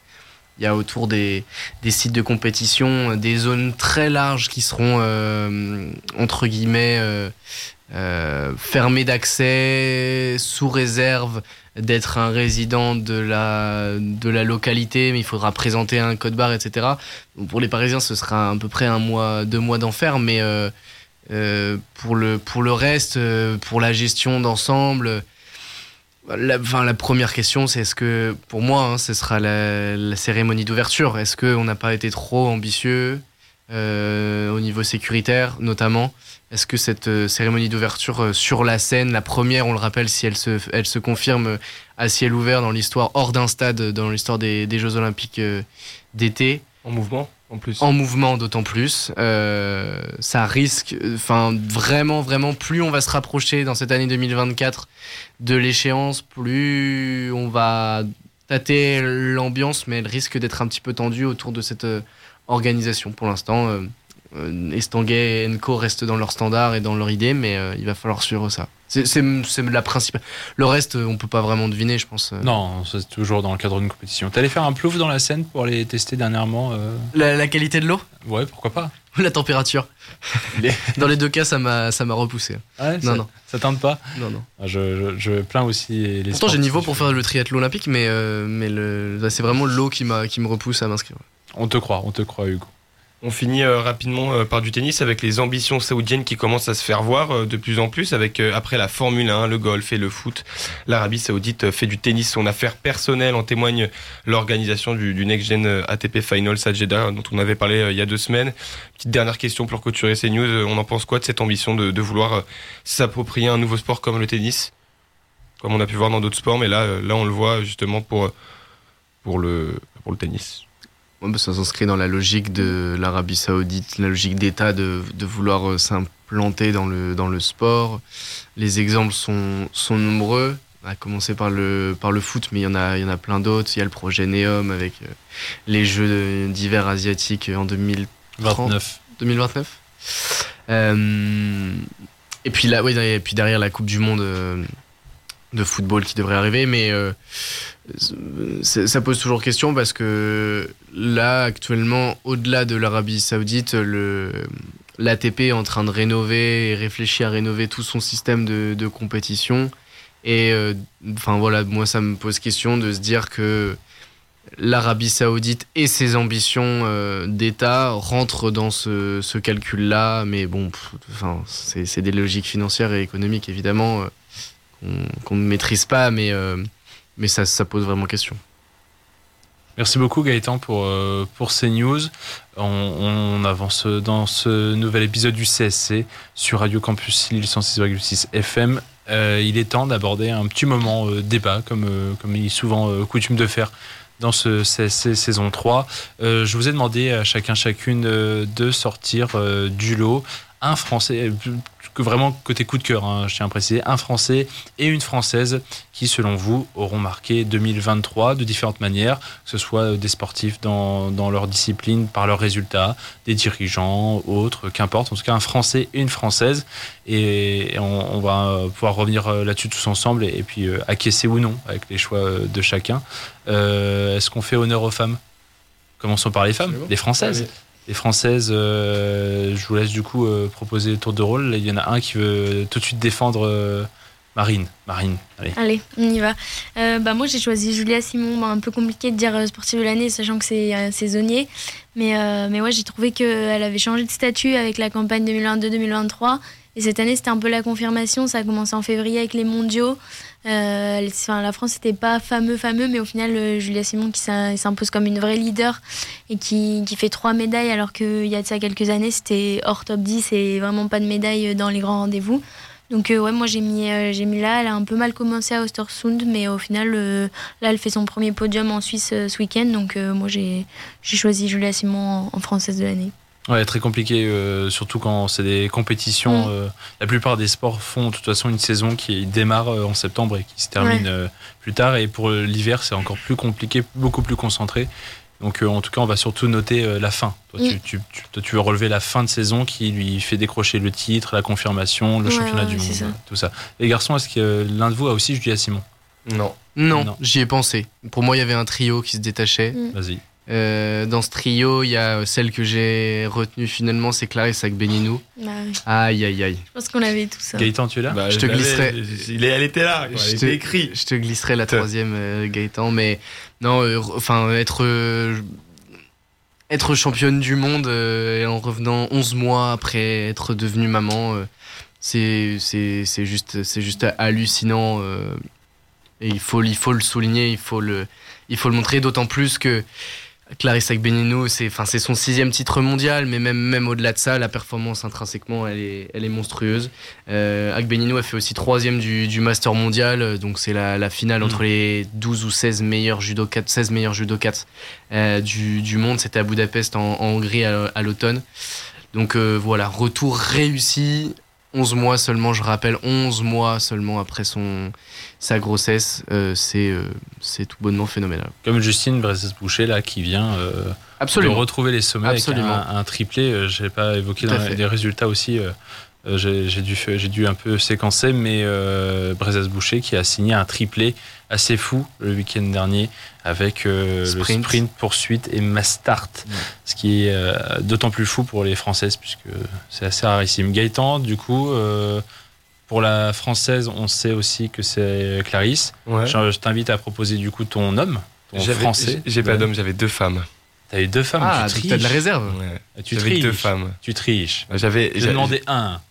il y a autour des, des sites de compétition des zones très larges qui seront euh, entre guillemets euh, euh, fermées d'accès sous réserve d'être un résident de la, de la localité, mais il faudra présenter un code barre, etc. Pour les Parisiens, ce sera à peu près un mois, deux mois d'enfer, mais euh, euh, pour, le, pour le reste, euh, pour la gestion d'ensemble, la, enfin, la première question, c'est est-ce que, pour moi, hein, ce sera la, cérémonie d'ouverture. Est-ce qu'on n'a pas été trop ambitieux au niveau sécuritaire, notamment? Est-ce que cette euh, cérémonie d'ouverture euh, sur la scène, la première, on le rappelle, si elle se, elle se confirme euh, à ciel ouvert dans l'histoire, hors d'un stade, dans l'histoire des, des Jeux Olympiques d'été,
En mouvement, en plus.
en mouvement d'autant plus, euh, ça risque, enfin vraiment, vraiment, plus on va se rapprocher dans cette année 2024 de l'échéance, plus on va tâter l'ambiance, mais elle risque d'être un petit peu tendue autour de cette euh, organisation. Pour l'instant, euh, Estanguet et Enco restent dans leur standard et dans leur idée, mais euh, il va falloir suivre ça. C'est la principale. Le reste, euh, on peut pas vraiment deviner, je pense. euh.
Non, c'est toujours dans le cadre d'une compétition. T'allais faire un plouf dans la scène pour aller tester dernièrement euh,
La, la qualité de l'eau?
Ouais, pourquoi pas
La température
Les-
Dans les deux cas, ça m'a repoussé.
Ouais,
Non,
ça,
non.
Ça tente pas
Non, non.
Ah, je, je, je plains aussi les
Pourtant, j'ai niveau pour faire le triathlon olympique, mais, euh, c'est vraiment l'eau qui, qui me repousse à m'inscrire.
On te croit, on te croit, Hugo.
On finit euh, rapidement euh, par du tennis avec les ambitions saoudiennes qui commencent à se faire voir euh, de plus en plus avec après la Formule 1, le golf et le foot. L'Arabie Saoudite fait du tennis son affaire personnelle, en témoigne l'organisation du, Next Gen ATP Finals à dont on avait parlé il y a deux semaines. Petite dernière question pour clôturer ces news, on en pense quoi de cette ambition de, de vouloir s'approprier un nouveau sport comme le tennis? Comme on a pu voir dans d'autres sports, mais là, là on le voit justement pour, pour, le, pour le tennis.
Ouais, bah, ça s'inscrit dans la logique de l'Arabie Saoudite, la logique d'État de, de vouloir euh, s'implanter dans le, dans le sport. Les exemples sont, sont nombreux, à commencer par le, par le foot, mais il y en a, il y en a plein d'autres. Il y a le projet Neom avec euh, les Jeux d'hiver asiatiques en 2000.
29.
2029. Euh, et puis là, oui, et puis derrière la Coupe du Monde euh, de football qui devrait arriver, mais euh, ça pose toujours question parce que là, actuellement, au-delà de l'Arabie Saoudite, l'ATP est en train de rénover et réfléchit à rénover tout son système de, compétition. Et euh, enfin voilà, moi ça me pose question de se dire que l'Arabie Saoudite et ses ambitions euh, d'État rentrent dans ce, calcul-là, mais bon, enfin, c'est des logiques financières et économiques évidemment qu'on qu'on ne maîtrise pas, mais, euh, mais ça, ça pose vraiment question.
Merci beaucoup Gaëtan pour, euh, pour ces news. On, avance dans ce nouvel épisode du CSC sur Radio Campus Lille 106,6 FM. Euh, il est temps d'aborder un petit moment débat, comme, comme il est souvent coutume de faire dans ce CSC saison 3. Euh, je vous ai demandé à chacun chacune de sortir du lot un Français, que vraiment côté coup de cœur, hein, je tiens à préciser, un Français et une Française qui, selon vous, auront marqué 2023 de différentes manières, que ce soit des sportifs dans, dans leur discipline, par leurs résultats, des dirigeants, autres, qu'importe. En tout cas, un Français et une Française. Et on, va pouvoir revenir euh, là-dessus tous ensemble et, puis euh, acquiescer ou non avec les choix euh, de chacun. Est-ce qu'on fait honneur aux femmes? Commençons par les femmes, les Françaises. Les Françaises, je vous laisse du coup proposer le tour de rôle. Il y en a un qui veut tout de suite défendre Marine. Marine,
allez. Allez, on y va. bah, moi, j'ai choisi Julia Simon. Bah, un peu compliqué de dire sportive de l'année, sachant que c'est saisonnier. Mais, mais ouais, j'ai trouvé qu'elle avait changé de statut avec la campagne 2022-2023. Et cette année, c'était un peu la confirmation. Ça a commencé en février avec les mondiaux. Euh, la France n'était pas fameux, fameux, mais au final, euh, Julia Simon qui s'impose comme une vraie leader et qui, fait trois médailles, alors qu'il y a de ça quelques années, c'était hors top 10 et vraiment pas de médaille dans les grands rendez-vous. Donc euh, ouais, moi j'ai mis, mis là, elle a un peu mal commencé à Ostersund, mais au final, là elle fait son premier podium en Suisse ce week-end, donc moi j'ai choisi Julia Simon en française de l'année.
Ouais, très compliqué, euh, surtout quand c'est des compétitions. Mm. Euh, la plupart des sports font de toute façon une saison qui démarre euh, en septembre et qui se termine plus tard. Et pour l'hiver, c'est encore plus compliqué, beaucoup plus concentré. Donc en tout cas, on va surtout noter la fin. Toi, mm. tu, tu, veux relever la fin de saison qui lui fait décrocher le titre, la confirmation, le championnat du monde, tout ça. Les garçons, est-ce que l'un de vous a aussi Julia Simon?
Non. non. j'y ai pensé. Pour moi, il y avait un trio qui se détachait.
Mm. Vas-y.
Euh, dans ce trio, il y a celle que j'ai retenue finalement, c'est Clarisse avec Beninou. Bah aïe, aïe, aïe.
Je pense qu'on avait tout ça.
Gaëtan, tu es là
bah, Je te glisserai.
Il elle était là, quoi.
Je
elle écrit.
Je te glisserai la troisième, euh, Gaëtan. Mais non, euh, enfin, être. être championne du monde en revenant 11 mois après être devenue maman, c'est juste, juste hallucinant. et il faut, il faut le souligner, il faut le, il faut le montrer, d'autant plus que Clarisse Agbenino, c'est enfin c'est son sixième titre mondial, mais même même au-delà de ça, la performance intrinsèquement, elle est elle est monstrueuse. Euh, Agbenino a fait aussi troisième du, du Master mondial, donc c'est la, la, finale entre mm. les 12 ou 16 meilleurs judo 4, 16 meilleurs judo 4 euh, du, du, monde. C'était à Budapest en, Hongrie à, l'automne. Donc euh, voilà, retour réussi. 11 mois seulement, je rappelle, 11 mois seulement après son, sa grossesse, euh, c'est euh, c'est tout bonnement phénoménal.
Comme Justine Brezes-Boucher, là, qui vient euh, de retrouver les sommets Absolument. avec un, triplé. je n'ai pas évoqué dans les résultats aussi. J'ai dû, dû un peu séquencer, mais euh, Boucher qui a signé un triplé assez fou le week-end dernier avec le sprint poursuite et mass start, ce qui est d'autant plus fou pour les Françaises puisque c'est assez rarissime. Gaëtan, du coup, pour la française, on sait aussi que c'est Clarisse. Je, t'invite à proposer du coup ton homme, ton français.
J'ai pas d'homme, j'avais deux femmes.
T'as eu deux femmes,
ah,
tu
triches. T'as de la réserve.
Ouais. Tu triches. deux femmes. Tu triches.
J'avais.
J'ai demandé un.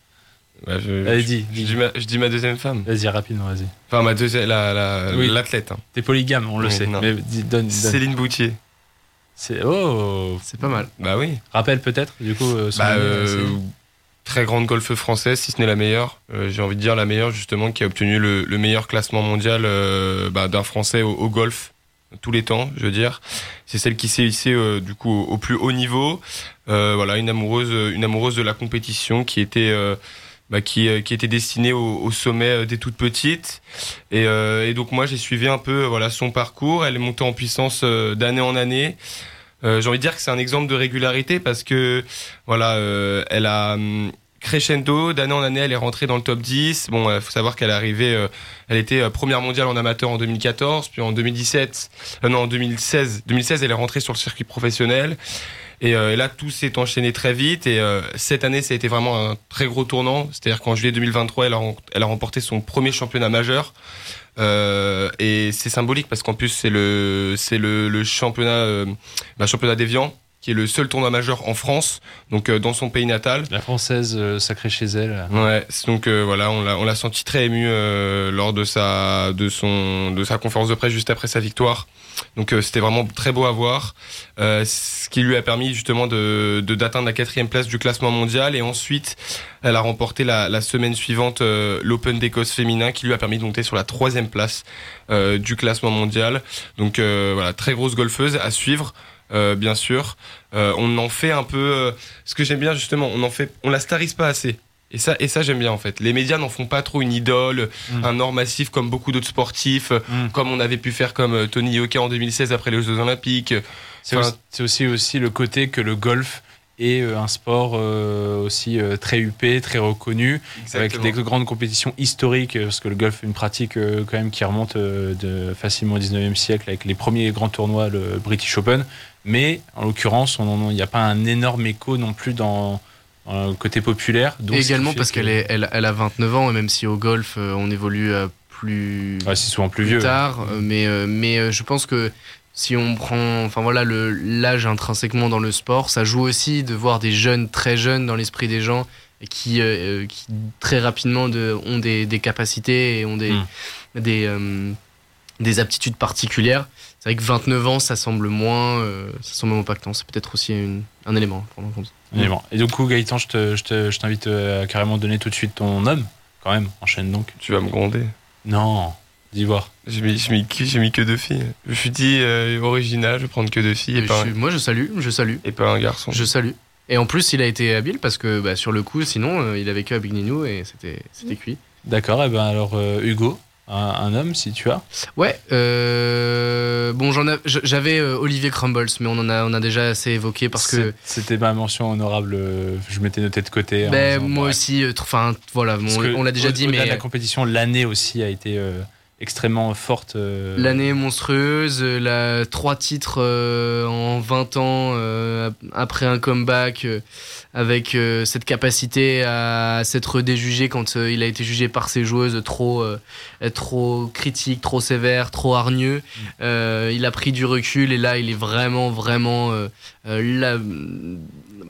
Bah, je, Allez, dis. Je, dis ma, je, dis ma, deuxième femme.
Vas-y, rapidement, vas-y.
Enfin, ma deuxième, l'athlète. La, hein.
T'es polygame, on le sait. Mais donne,
Céline Boutier.
C'est oh,
c'est pas mal.
Bah oui.
Rappelle peut-être, du coup. Euh,
bah, euh, très grande golfe française, si ce n'est la meilleure. Euh, j'ai envie de dire la meilleure justement, qui a obtenu le, meilleur classement mondial euh, bah, d'un Français au, golf tous les temps, je veux dire. C'est celle qui s'est hissée euh, du coup au, plus haut niveau. voilà, une amoureuse, une amoureuse de la compétition qui était bah, qui, qui était destinée au, sommet des toutes petites. Et, et donc moi j'ai suivi un peu voilà son parcours. Elle est montée en puissance d'année en année. Euh, j'ai envie de dire que c'est un exemple de régularité parce que voilà, euh, elle a hum, crescendo d'année en année, elle est rentrée dans le top 10. Bon, euh, faut savoir qu'elle est arrivée, elle était première mondiale en amateur en 2014, puis en 2017, non en 2016, 2016 elle est rentrée sur le circuit professionnel. Et, là, tout s'est enchaîné très vite. Et cette année, ça a été vraiment un très gros tournant. C'est-à-dire qu'en juillet 2023, elle a, remporté son premier championnat majeur. Euh, et c'est symbolique parce qu'en plus c'est le, championnat euh, bah, championnat d'Evian qui est le seul tournoi majeur en France, donc euh, dans son pays natal.
La française sacrée chez elle.
Ouais, donc voilà, on l'a on l'a senti très ému lors de sa de son de sa conférence de presse juste après sa victoire. Donc euh, c'était vraiment très beau à voir, euh, ce qui lui a permis justement de d'atteindre la quatrième place du classement mondial et ensuite elle a remporté la, la semaine suivante euh, l'Open d'Écosse féminin qui lui a permis de monter sur la troisième place du classement mondial. Donc voilà, très grosse golfeuse à suivre. Bien sûr. on en fait un peu. ce que j'aime bien justement, on en fait, on la starise pas assez. Et ça, et ça j'aime bien en fait. Les médias n'en font pas trop une idole, mm. un or massif comme beaucoup d'autres sportifs, mm. comme on avait pu faire comme Tony Yoka en 2016 après les Jeux Olympiques.
C'est aussi, aussi, le côté que le golf est euh, un sport euh, aussi euh, très huppé, très reconnu, avec des grandes compétitions historiques, parce que le golf est une pratique quand même qui remonte de, facilement au 19e siècle, avec les premiers grands tournois, le British Open. Mais en l'occurrence, il n'y a pas un énorme écho non plus dans, le côté populaire.
et également parce qu'elle elle, elle, a 29 ans, et même si au golf, on évolue plus,
ouais, souvent plus, vieux,
tard, mais, mais je pense que si on prend enfin voilà le l'âge intrinsèquement dans le sport ça joue aussi de voir des jeunes très jeunes dans l'esprit des gens qui, euh, qui très rapidement de, ont des, des, capacités et ont des hmm. des, euh, des aptitudes particulières c'est vrai que 29 ans ça semble moins euh, ça semble moins impactant c'est peut-être aussi un élément à prendre en compte
un élément. et du coup Gaëtan je te, je t'invite à carrément donner tout de suite ton homme quand même enchaîne donc
tu vas me gronder
non d'Ivoire.
J'ai mis, j'ai mis, que deux filles. Je me suis dit euh, original, je vais prendre que deux filles. Et
pas Moi, je salue, je salue.
Et pas un garçon.
Je salue. Et en plus, il a été habile parce que bah, sur le coup, sinon, euh, il a vécu avec Ninou et c'était, c'était cuit.
D'accord, et ben alors euh, Hugo, un, homme si tu as
Ouais, bon, j'en j'avais Olivier Crumbles, mais on en a, on a déjà assez évoqué parce que.
C'était ma mention honorable, je m'étais noté de côté.
Ben, moi aussi, enfin voilà, on, l'a déjà dit, mais.
La compétition, l'année aussi a été extrêmement forte. Euh,
L'année monstrueuse, la, trois titres euh, en 20 ans euh, après un comeback, avec cette capacité à s'être déjugé quand il a été jugé par ses joueuses trop, trop critique, trop sévère, trop hargneux. Mm. il a pris du recul et là il est vraiment, vraiment là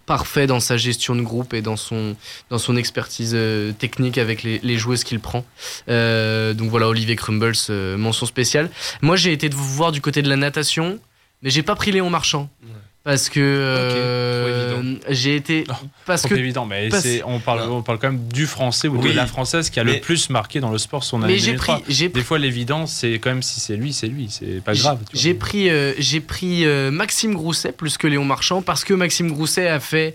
parfait dans sa gestion de groupe et dans son, dans son expertise euh, technique avec les, les joueuses qu'il prend. Euh, donc voilà, Olivier Crumbles, euh, mention spéciale. Moi, j'ai été de vous voir du côté de la natation, mais j'ai pas pris Léon Marchand parce que euh, j'ai été
oh, parce que évident mais on parle on parle quand même du français ou de la française qui a le plus marqué dans le sport son année mais pris, des fois l'évidence c'est quand même si c'est lui c'est lui c'est pas grave
j'ai pris euh, j'ai pris euh, Maxime Grousset plus que Léon Marchand parce que Maxime Grousset a fait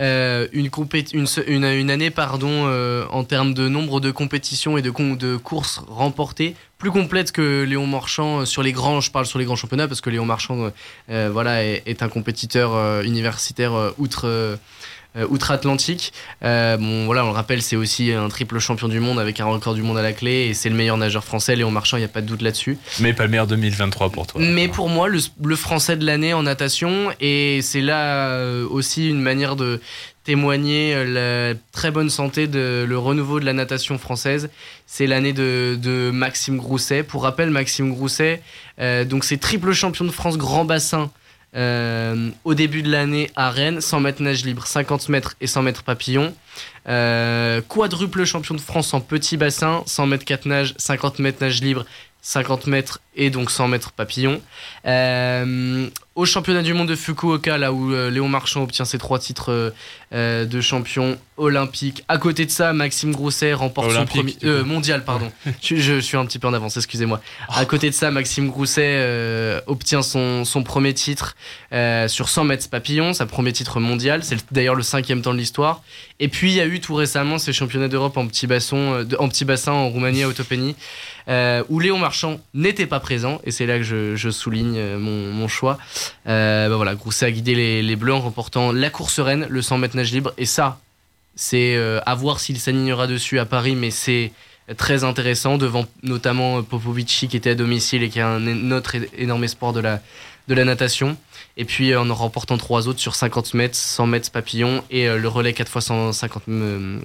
euh, une, une, une, année pardon, euh, en termes de nombre de compétitions et de, de courses remportées plus complète que Léon Marchand euh, sur les grands, je parle sur les grands championnats parce que Léon Marchand voilà, est, un compétiteur universitaire outre outre-Atlantique. Euh, bon, voilà, on le rappelle, c'est aussi un triple champion du monde avec un record du monde à la clé et c'est le meilleur nageur français, Léon Marchand, il n'y a pas de doute là-dessus.
Mais pas le meilleur 2023 pour toi.
Mais pour moi, le, français de l'année en natation et c'est là euh, aussi une manière de témoigner la très bonne santé de le renouveau de la natation française. C'est l'année de, Maxime Grousset. Pour rappel, Maxime Grousset, donc c'est triple champion de France grand bassin euh, au début de l'année à Rennes, 100 mètres nage libre, 50 mètres et 100 mètres papillon. Euh, quadruple champion de France en petit bassin, 100 mètres 4 nage, 50 mètres nage libre 50 mètres et donc 100 mètres papillon. Euh, au championnat du monde de Fukuoka, là où euh, Léon Marchand obtient ses trois titres euh, de champion olympique. À côté de ça, Maxime Grousset remporte son premier mondial, pardon. je, suis un petit peu en avance, excusez-moi. À côté de ça, Maxime Grousset obtient son, son, premier titre sur 100 mètres papillon, sa premier titre mondial. C'est d'ailleurs le cinquième temps de l'histoire. Et puis il y a eu tout récemment ces championnats d'Europe en petit bassin, en petit bassin en Roumanie à Autopénie. Euh, où Léon Marchand n'était pas présent, et c'est là que je, souligne euh, mon, choix. Euh, bah voilà, Grousset a guidé les, Bleus en remportant la course reine, le 100 mètres nage libre, et ça, c'est à voir s'il s'alignera dessus à Paris, mais c'est très intéressant, devant notamment Popovici qui était à domicile et qui est un autre énorme espoir de la, natation. Et puis en remportant trois autres sur 50 mètres, 100 mètres papillon et le relais 4 x 150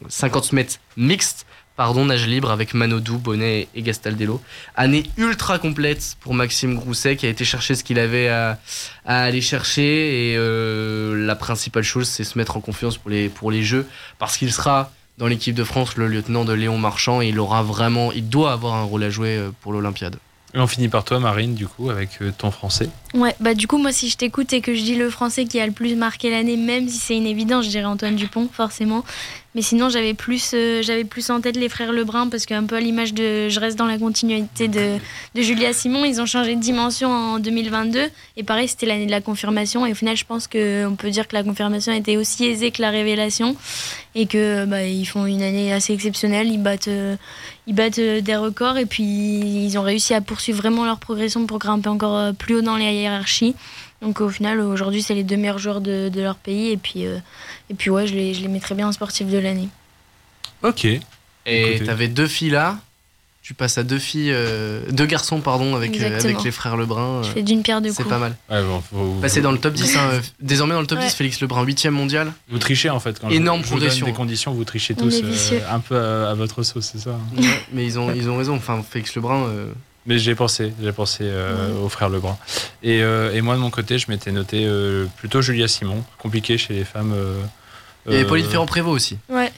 50 mètres mixte pardon, nage libre avec Manodou, Bonnet et Gastaldello. Année ultra complète pour Maxime Grousset qui a été chercher ce qu'il avait à, aller chercher et euh, la principale chose c'est se mettre en confiance pour les, pour les Jeux parce qu'il sera dans l'équipe de France le lieutenant de Léon Marchand et il aura vraiment, il doit avoir un rôle à jouer euh, pour l'Olympiade.
Et on finit par toi, Marine, du coup, avec euh, ton français.
Ouais, bah du coup, moi, si je t'écoute et que je dis le français qui a le plus marqué l'année, même si c'est une évidence, je dirais Antoine Dupont, forcément. Mais sinon, j'avais plus, euh, j'avais plus en tête les frères Lebrun parce qu'un peu à l'image de. Je reste dans la continuité de, de Julia Simon. Ils ont changé de dimension en 2022. Et pareil, c'était l'année de la confirmation. Et au final, je pense qu'on peut dire que la confirmation était aussi aisée que la révélation. Et que bah, ils font une année assez exceptionnelle. Ils battent, euh, ils battent euh, des records. Et puis, ils ont réussi à poursuivre vraiment leur progression pour grimper encore plus haut dans les hiérarchies. Donc au final, aujourd'hui, c'est les deux meilleurs joueurs de, de leur pays. Et puis, euh, et puis ouais, je les, je les mets très bien en sportif de l'année.
Ok.
Et t'avais deux filles là. Tu passes à deux filles, euh, deux garçons pardon, avec, euh, avec les frères Lebrun.
Je fais d'une pierre deux
C'est
coups.
pas mal.
Ouais, bon, faut-
Passer dans le top 10. hein, Désormais dans le top
Ouais.
10, Félix Lebrun, 8ème mondial.
Vous trichez en fait. Quand
Énorme
je, je vous donne
progression.
des conditions, vous trichez tous euh, un peu à, à votre sauce, c'est ça hein
Ouais, mais ils ont, ils ont raison. Enfin, Félix Lebrun.
Mais j'ai pensé, j'ai pensé euh, aux frères Lebrun. Et, euh, et moi de mon côté, je m'étais noté euh, plutôt Julia Simon. Compliqué chez les femmes. euh,
Il y avait
euh,
Pauline Ferrand-Prévot aussi.
Ouais,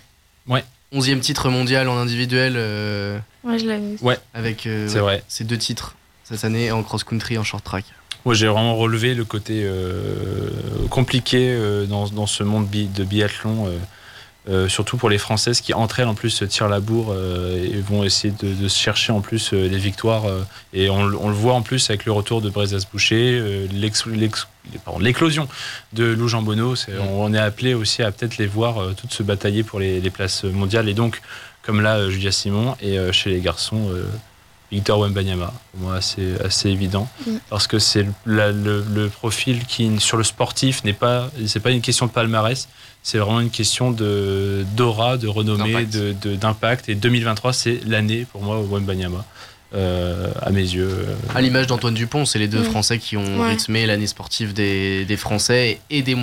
11ème titre mondial en individuel euh,
ouais, je l'avais.
avec euh,
C'est
ouais,
vrai.
ces deux titres cette année en cross-country, en short track.
Moi, j'ai vraiment relevé le côté euh, compliqué euh, dans, dans ce monde bi- de biathlon. Euh, surtout pour les Françaises qui entre elles en plus se tirent la bourre euh, et vont essayer de, de se chercher en plus euh, les victoires euh, et on, le- on le voit en plus avec le retour de Brezas Boucher l'éclosion de Lou Jean Bonneau c'est- on, on est appelé aussi à peut-être les voir toutes se batailler pour les, les places mondiales et donc comme là Julia Simon et chez les garçons Victor Wembanyama pour moi c'est assez évident
Mm.
parce que c'est le, la- le- le profil qui sur le sportif n'est pas c'est pas une question de palmarès c'est vraiment une question de d'aura, de renommée,
D'impact.
de- d'impact. Et 2023, c'est l'année pour moi au Wembanyama, euh, à mes yeux. euh,
À l'image d'Antoine Dupont, c'est les deux
Mm.
Français qui ont
Ouais.
rythmé l'année sportive des, des Français et des,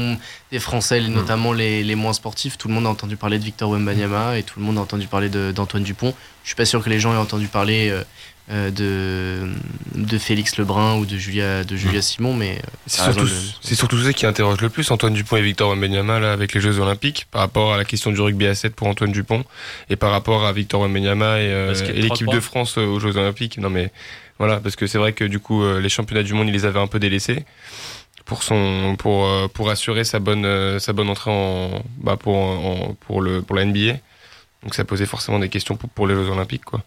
des Français, notamment les, les moins sportifs. Tout le monde a entendu parler de Victor Wembanyama et tout le monde a entendu parler de- d'Antoine Dupont. Je suis pas sûr que les gens aient entendu parler euh, de, de Félix Lebrun ou de Julia, de Julia Simon, mais euh,
C'est surtout,
de-
c'est surtout ça qui interroge le plus Antoine Dupont et Victor Wembanyama là avec les Jeux Olympiques par rapport à la question du rugby à 7 pour Antoine Dupont et par rapport à Victor Wembanyama et, euh, et l'équipe
3-3.
de France euh, aux Jeux Olympiques. Non mais voilà parce que c'est vrai que du coup euh, les championnats du monde il les avait un peu délaissés pour son pour euh, pour assurer sa bonne euh, sa bonne entrée en bah pour en- pour le pour la NBA. Donc ça posait forcément des questions pour, pour les Jeux Olympiques quoi.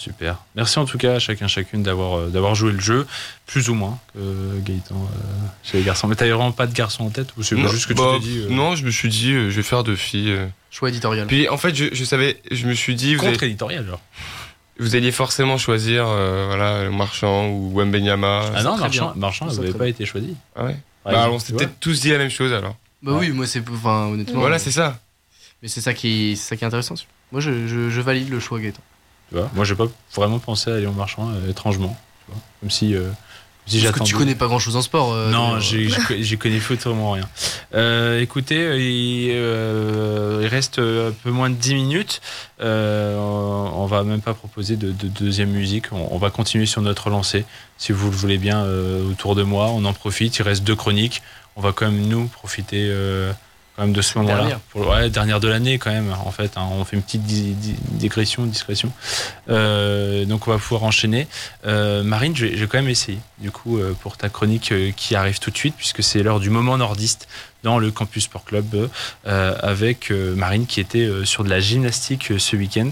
Super. Merci en tout cas à chacun chacune d'avoir euh, d'avoir joué le jeu, plus ou moins que Gaëtan euh, chez les garçons. Mais t'avais vraiment pas de garçon en tête ou c'est
non,
juste que
bah,
tu t'es dit euh,
non, je me suis dit euh, je vais faire deux filles. euh.
choix éditorial.
Puis en fait je, je savais je me suis dit vous allez-
contre-éditorial genre.
Vous alliez forcément choisir euh, voilà, le Marchand ou Wembenyama.
Ah non, Marchand,
bien.
Marchand
Ça,
n'avait
très
pas été choisi.
Ah ouais
Par
Bah,
exemple,
on s'est peut-être tous dit la même chose alors.
Bah oui, moi c'est enfin honnêtement.
Voilà, c'est ça.
Mais c'est ça qui c'est ça qui est intéressant. Moi je, je, je valide le choix Gaëtan.
Tu vois Moi, j'ai pas vraiment pensé à Léon Marchand, euh, étrangement. Tu vois Comme si, euh, si
Parce que tu connais pas grand chose en sport. euh,
Non, j'y connais foutrement rien. Euh, écoutez, il, il reste un peu moins de 10 minutes. On va même pas proposer de, de deuxième musique. On, on va continuer sur notre lancée. Si vous le voulez bien, autour de moi, on en profite. Il reste deux chroniques. On va quand même, nous, profiter quand même de ce moment-là. Ouais, dernière de l'année quand même, en fait. hein. on fait une petite di- di- digression, discrétion. Euh, donc on va pouvoir enchaîner. Euh, Marine, je vais, je vais quand même essayer, du coup, euh, pour ta chronique qui arrive tout de suite, puisque c'est l'heure du moment nordiste dans le Campus Sport Club, euh, avec euh, Marine qui était euh, sur de la gymnastique ce week-end.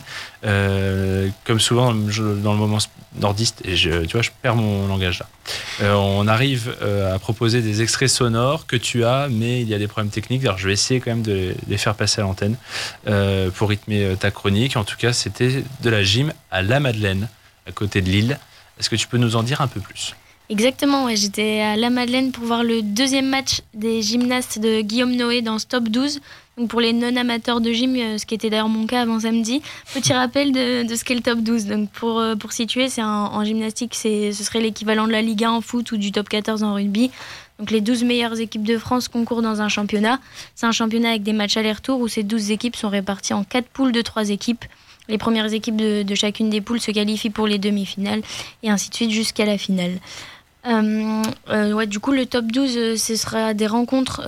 Comme souvent dans le moment nordiste, et je, tu vois, je perds mon langage là. On arrive à proposer des extraits sonores que tu as, mais il y a des problèmes techniques. Alors je vais essayer quand même de les- faire passer à l'antenne pour rythmer ta chronique. En tout cas, c'était de la gym à La Madeleine, à côté de Lille. Est-ce que tu peux nous en dire un peu plus?
Exactement, ouais, j'étais à La Madeleine pour voir le deuxième match des gymnastes de Guillaume Noé dans ce top 12. Donc pour les non-amateurs de gym, euh, ce qui était d'ailleurs mon cas avant samedi, petit rappel de, de ce qu'est le top 12. Donc pour, euh, pour situer, c'est en gymnastique, c'est, ce serait l'équivalent de la Ligue 1 en foot ou du top 14 en rugby. Donc les 12 meilleures équipes de France concourent dans un championnat. C'est un championnat avec des matchs aller-retour où ces 12 équipes sont réparties en 4 poules de 3 équipes. Les premières équipes de, de chacune des poules se qualifient pour les demi-finales et ainsi de suite jusqu'à la finale. Euh, euh, du coup, le top 12, euh, ce sera des rencontres,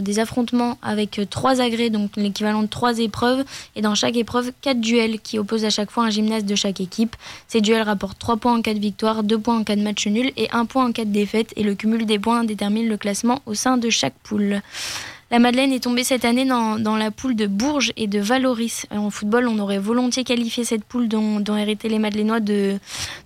des affrontements avec trois agrès, donc l'équivalent de trois épreuves. Et dans chaque épreuve, quatre duels qui opposent à chaque fois un gymnaste de chaque équipe. Ces duels rapportent 3 points en cas de victoire, 2 points en cas de match nul et 1 point en cas de défaite. Et le cumul des points détermine le classement au sein de chaque poule. La Madeleine est tombée cette année dans, la poule de Bourges et de Valoris. En football, on aurait volontiers qualifié cette poule dont, héritaient les Madeleinois de,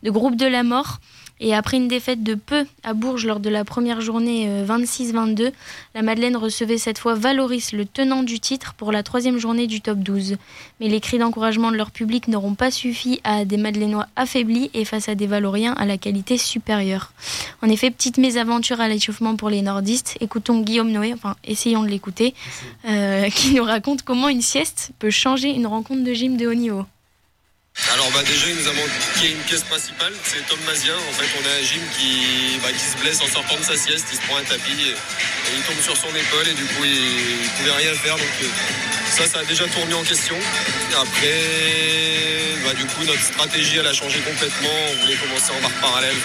de groupe de la mort. Et après une défaite de peu à Bourges lors de la première journée 26-22, euh, la Madeleine recevait cette fois Valoris, le tenant du titre, pour la troisième journée du top 12. Mais les cris d'encouragement de leur public n'auront pas suffi à des Madeleinois affaiblis et face à des Valoriens à la qualité supérieure. En effet, petite mésaventure à l'échauffement pour les nordistes. Écoutons Guillaume Noé, enfin essayons de l'écouter, euh, qui nous raconte comment une sieste peut changer une rencontre de gym de haut niveau.
Alors bah déjà il nous a manqué une pièce principale, c'est Tom Mazien. En fait on a un gym qui, bah, qui se blesse en sortant de sa sieste, il se prend un tapis et, il tombe sur son épaule et du coup il, ne pouvait rien faire. Donc euh, ça ça a déjà tourné en question. après bah, du coup notre stratégie elle a changé complètement. On voulait commencer en barre parallèle.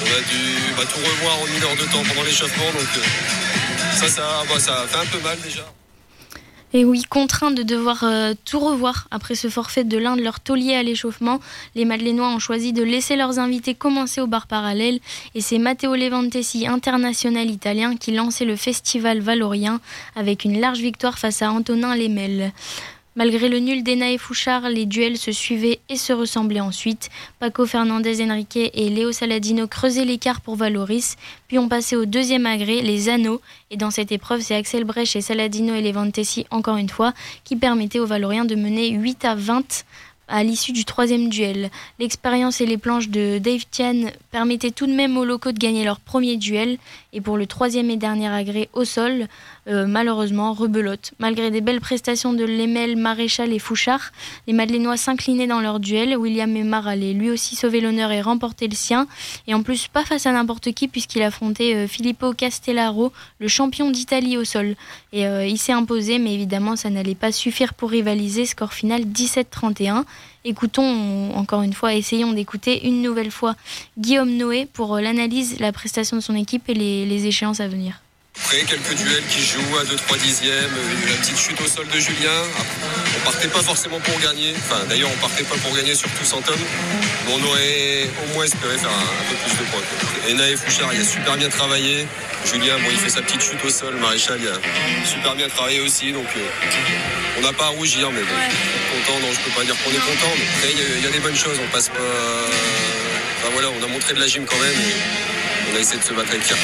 On a dû bah, tout revoir en une heure de temps pendant l'échauffement donc euh, ça ça, ça fait un peu mal déjà.
Et oui, contraints de devoir euh, tout revoir après ce forfait de l'un de leurs tauliers à l'échauffement, les Madeleinois ont choisi de laisser leurs invités commencer au bar parallèle et c'est Matteo Levantesi, international italien, qui lançait le festival valorien avec une large victoire face à Antonin Lemel. Malgré le nul d'Ena et Fouchard, les duels se suivaient et se ressemblaient ensuite. Paco Fernandez Enrique et Léo Saladino creusaient l'écart pour Valoris, puis ont passé au deuxième agré, les anneaux. Et dans cette épreuve, c'est Axel Brecht et Saladino et Levantesi, encore une fois, qui permettaient aux Valoriens de mener 8 à 20 à l'issue du troisième duel. L'expérience et les planches de Dave Tian permettaient tout de même aux locaux de gagner leur premier duel. Et pour le troisième et dernier agré au sol, euh, malheureusement, rebelote. Malgré des belles prestations de Lemel, Maréchal et Fouchard, les Madeleinois s'inclinaient dans leur duel. William Aymar allait lui aussi sauver l'honneur et remporter le sien. Et en plus, pas face à n'importe qui, puisqu'il affrontait euh, Filippo Castellaro, le champion d'Italie au sol. Et euh, il s'est imposé, mais évidemment, ça n'allait pas suffire pour rivaliser. Score final 17-31. Écoutons, encore une fois, essayons d'écouter une nouvelle fois Guillaume Noé pour l'analyse, la prestation de son équipe et les échéances à venir.
Après, quelques duels qui jouent à 2-3 dixièmes, la petite chute au sol de Julien. On partait pas forcément pour gagner. Enfin, d'ailleurs, on partait pas pour gagner, surtout sans Tom. Mais on aurait au moins espéré faire un, peu plus de points. Et Naïf Fouchard, il a super bien travaillé. Julien, bon, il fait sa petite chute au sol. Maréchal, il a super bien travaillé aussi. Donc, euh, on n'a pas à rougir, mais bon, content. Non, je peux pas dire qu'on est content. Mais après, il y, a des bonnes choses. On passe pas. Enfin, voilà, on a montré de la gym quand même. on a essayé de se battre avec Pierre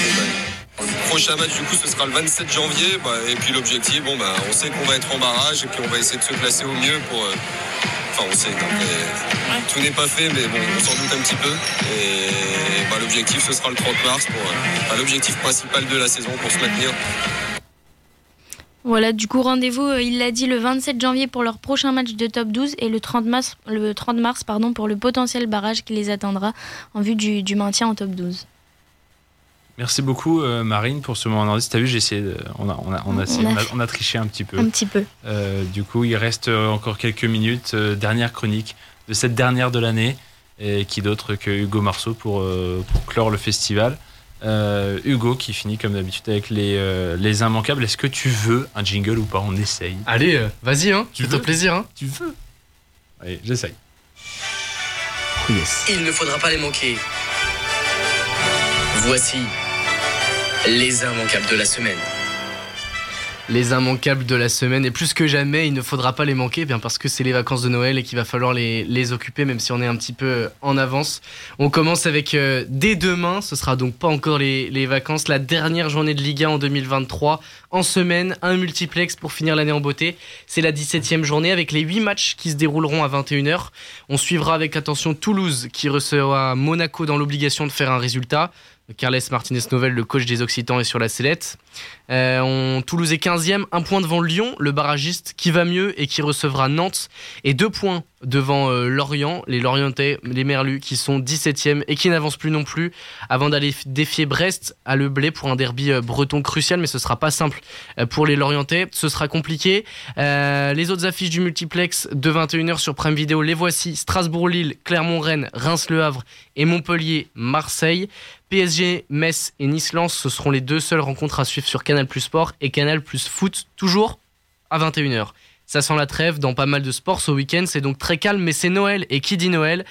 le prochain match, du coup, ce sera le 27 janvier. Bah, et puis l'objectif, bon, bah, on sait qu'on va être en barrage et puis on va essayer de se placer au mieux pour. Euh, enfin, on sait, tout n'est pas fait, mais bon, on s'en doute un petit peu. Et bah, l'objectif, ce sera le 30 mars pour euh, l'objectif principal de la saison pour se maintenir.
Voilà, du coup, rendez-vous, euh, il l'a dit, le 27 janvier pour leur prochain match de top 12 et le 30 mars, le 30 mars pardon, pour le potentiel barrage qui les attendra en vue du, du maintien en top 12.
Merci beaucoup euh, Marine pour ce moment d'indice. T'as vu, j'ai essayé, on, a, on, a, on, a, on, a, triché un petit peu.
Un petit peu.
Euh, du coup, il reste euh, encore quelques minutes. dernière chronique de cette dernière de l'année. Et qui d'autre que Hugo Marceau pour, pour clore le festival. Hugo qui finit comme d'habitude avec les, les immanquables. Est-ce que tu veux un jingle ou pas? On essaye.
Allez, vas-y, hein. Tu fais plaisir. Hein.
Tu veux? Allez, j'essaye.
Il ne faudra pas les manquer. Voici les immanquables de la semaine.
Les immanquables de la semaine, et plus que jamais, il ne faudra pas les manquer, eh bien parce que c'est les vacances de Noël et qu'il va falloir les, occuper, même si on est un petit peu en avance. On commence avec euh, dès demain, ce sera donc pas encore les, les, vacances, la dernière journée de Liga en 2023. En semaine, un multiplex pour finir l'année en beauté. C'est la 17e journée avec les 8 matchs qui se dérouleront à 21h. On suivra avec attention Toulouse qui recevra Monaco dans l'obligation de faire un résultat. Carles Martinez Novel, le coach des Occitans, est sur la sellette. Euh, Toulouse est 15e, un point devant Lyon, le barragiste, qui va mieux et qui recevra Nantes, et deux points devant euh, Lorient, les Lorientais, les Merlus, qui sont 17e et qui n'avancent plus non plus, avant d'aller défier Brest à Le Blé pour un derby euh, breton crucial, mais ce sera pas simple pour les Lorientais, ce sera compliqué. les autres affiches du multiplex de 21h sur Prime Video, les voici Strasbourg-Lille, Clermont-Rennes, Reims-Le Havre et Montpellier-Marseille. PSG, Metz et Nice-Lens, ce seront les deux seules rencontres à suivre sur Canal Plus Sport et Canal Plus Foot, toujours à 21h. Ça sent la trêve dans pas mal de sports ce week-end, c'est donc très calme, mais c'est Noël. Et qui dit Noël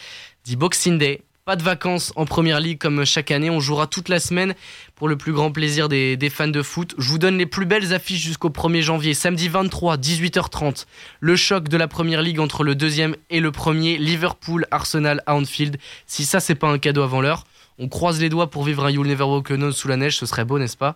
dit Boxing Day. Pas de vacances en première ligue comme chaque année. On jouera toute la semaine pour le plus grand plaisir des, fans de foot. Je vous donne les plus belles affiches jusqu'au 1er janvier. Samedi 23, 18h30. Le choc de la première ligue entre le deuxième et le premier. Liverpool, Arsenal à Anfield. Si ça, c'est pas un cadeau avant l'heure. On croise les doigts pour vivre un You'll Never Walk Alone sous la neige, ce serait beau, n'est-ce pas?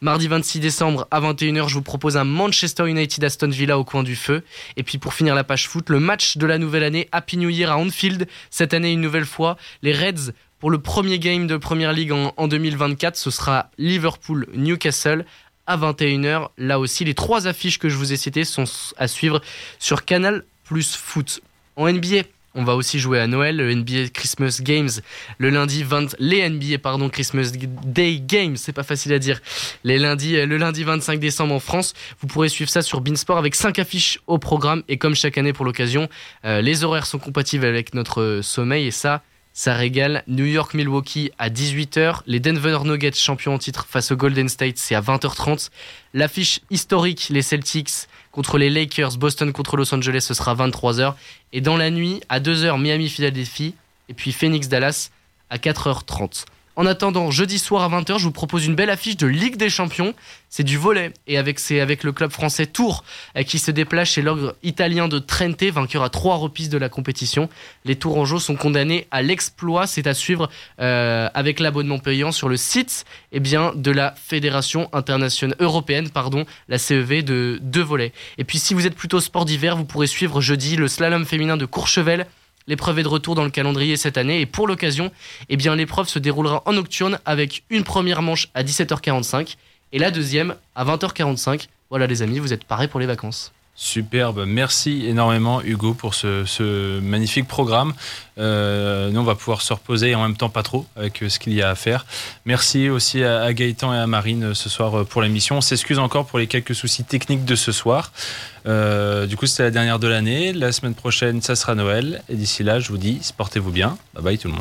Mardi 26 décembre à 21h, je vous propose un Manchester United Aston Villa au coin du feu. Et puis pour finir la page foot, le match de la nouvelle année, Happy New Year à Anfield. Cette année, une nouvelle fois, les Reds pour le premier game de Première League en, en 2024, ce sera Liverpool-Newcastle à 21h. Là aussi, les trois affiches que je vous ai citées sont à suivre sur Canal Plus Foot. En NBA, on va aussi jouer à Noël, le NBA Christmas Games, le lundi 20, les NBA pardon Christmas Day Games, c'est pas facile à dire. Les lundis, le lundi 25 décembre en France, vous pourrez suivre ça sur Beansport avec 5 affiches au programme et comme chaque année pour l'occasion, euh, les horaires sont compatibles avec notre sommeil et ça, ça régale. New York Milwaukee à 18h, les Denver Nuggets champions en titre face au Golden State, c'est à 20h30. L'affiche historique, les Celtics contre les Lakers, Boston contre Los Angeles, ce sera 23h. Et dans la nuit, à 2h, Miami Philadelphie, et puis Phoenix Dallas à 4h30. En attendant, jeudi soir à 20h, je vous propose une belle affiche de Ligue des Champions. C'est du volet et avec, c'est avec le club français Tours euh, qui se déplace chez l'ogre italien de Trente, vainqueur à trois reprises de la compétition. Les Tourangeaux sont condamnés à l'exploit. C'est à suivre euh, avec l'abonnement payant sur le site eh de la Fédération internationale européenne, pardon, la CEV de, de volet. Et puis si vous êtes plutôt sport d'hiver, vous pourrez suivre jeudi le slalom féminin de Courchevel L'épreuve est de retour dans le calendrier cette année et pour l'occasion, eh bien l'épreuve se déroulera en nocturne avec une première manche à 17h45 et la deuxième à 20h45. Voilà les amis, vous êtes parés pour les vacances.
Superbe, merci énormément Hugo pour ce, magnifique programme. Euh, nous, on va pouvoir se reposer et en même temps pas trop avec ce qu'il y a à faire. Merci aussi à, Gaëtan et à Marine ce soir pour l'émission. On s'excuse encore pour les quelques soucis techniques de ce soir. Euh, du coup, c'était la dernière de l'année. La semaine prochaine, ça sera Noël. Et d'ici là, je vous dis, portez-vous bien. Bye bye tout le monde.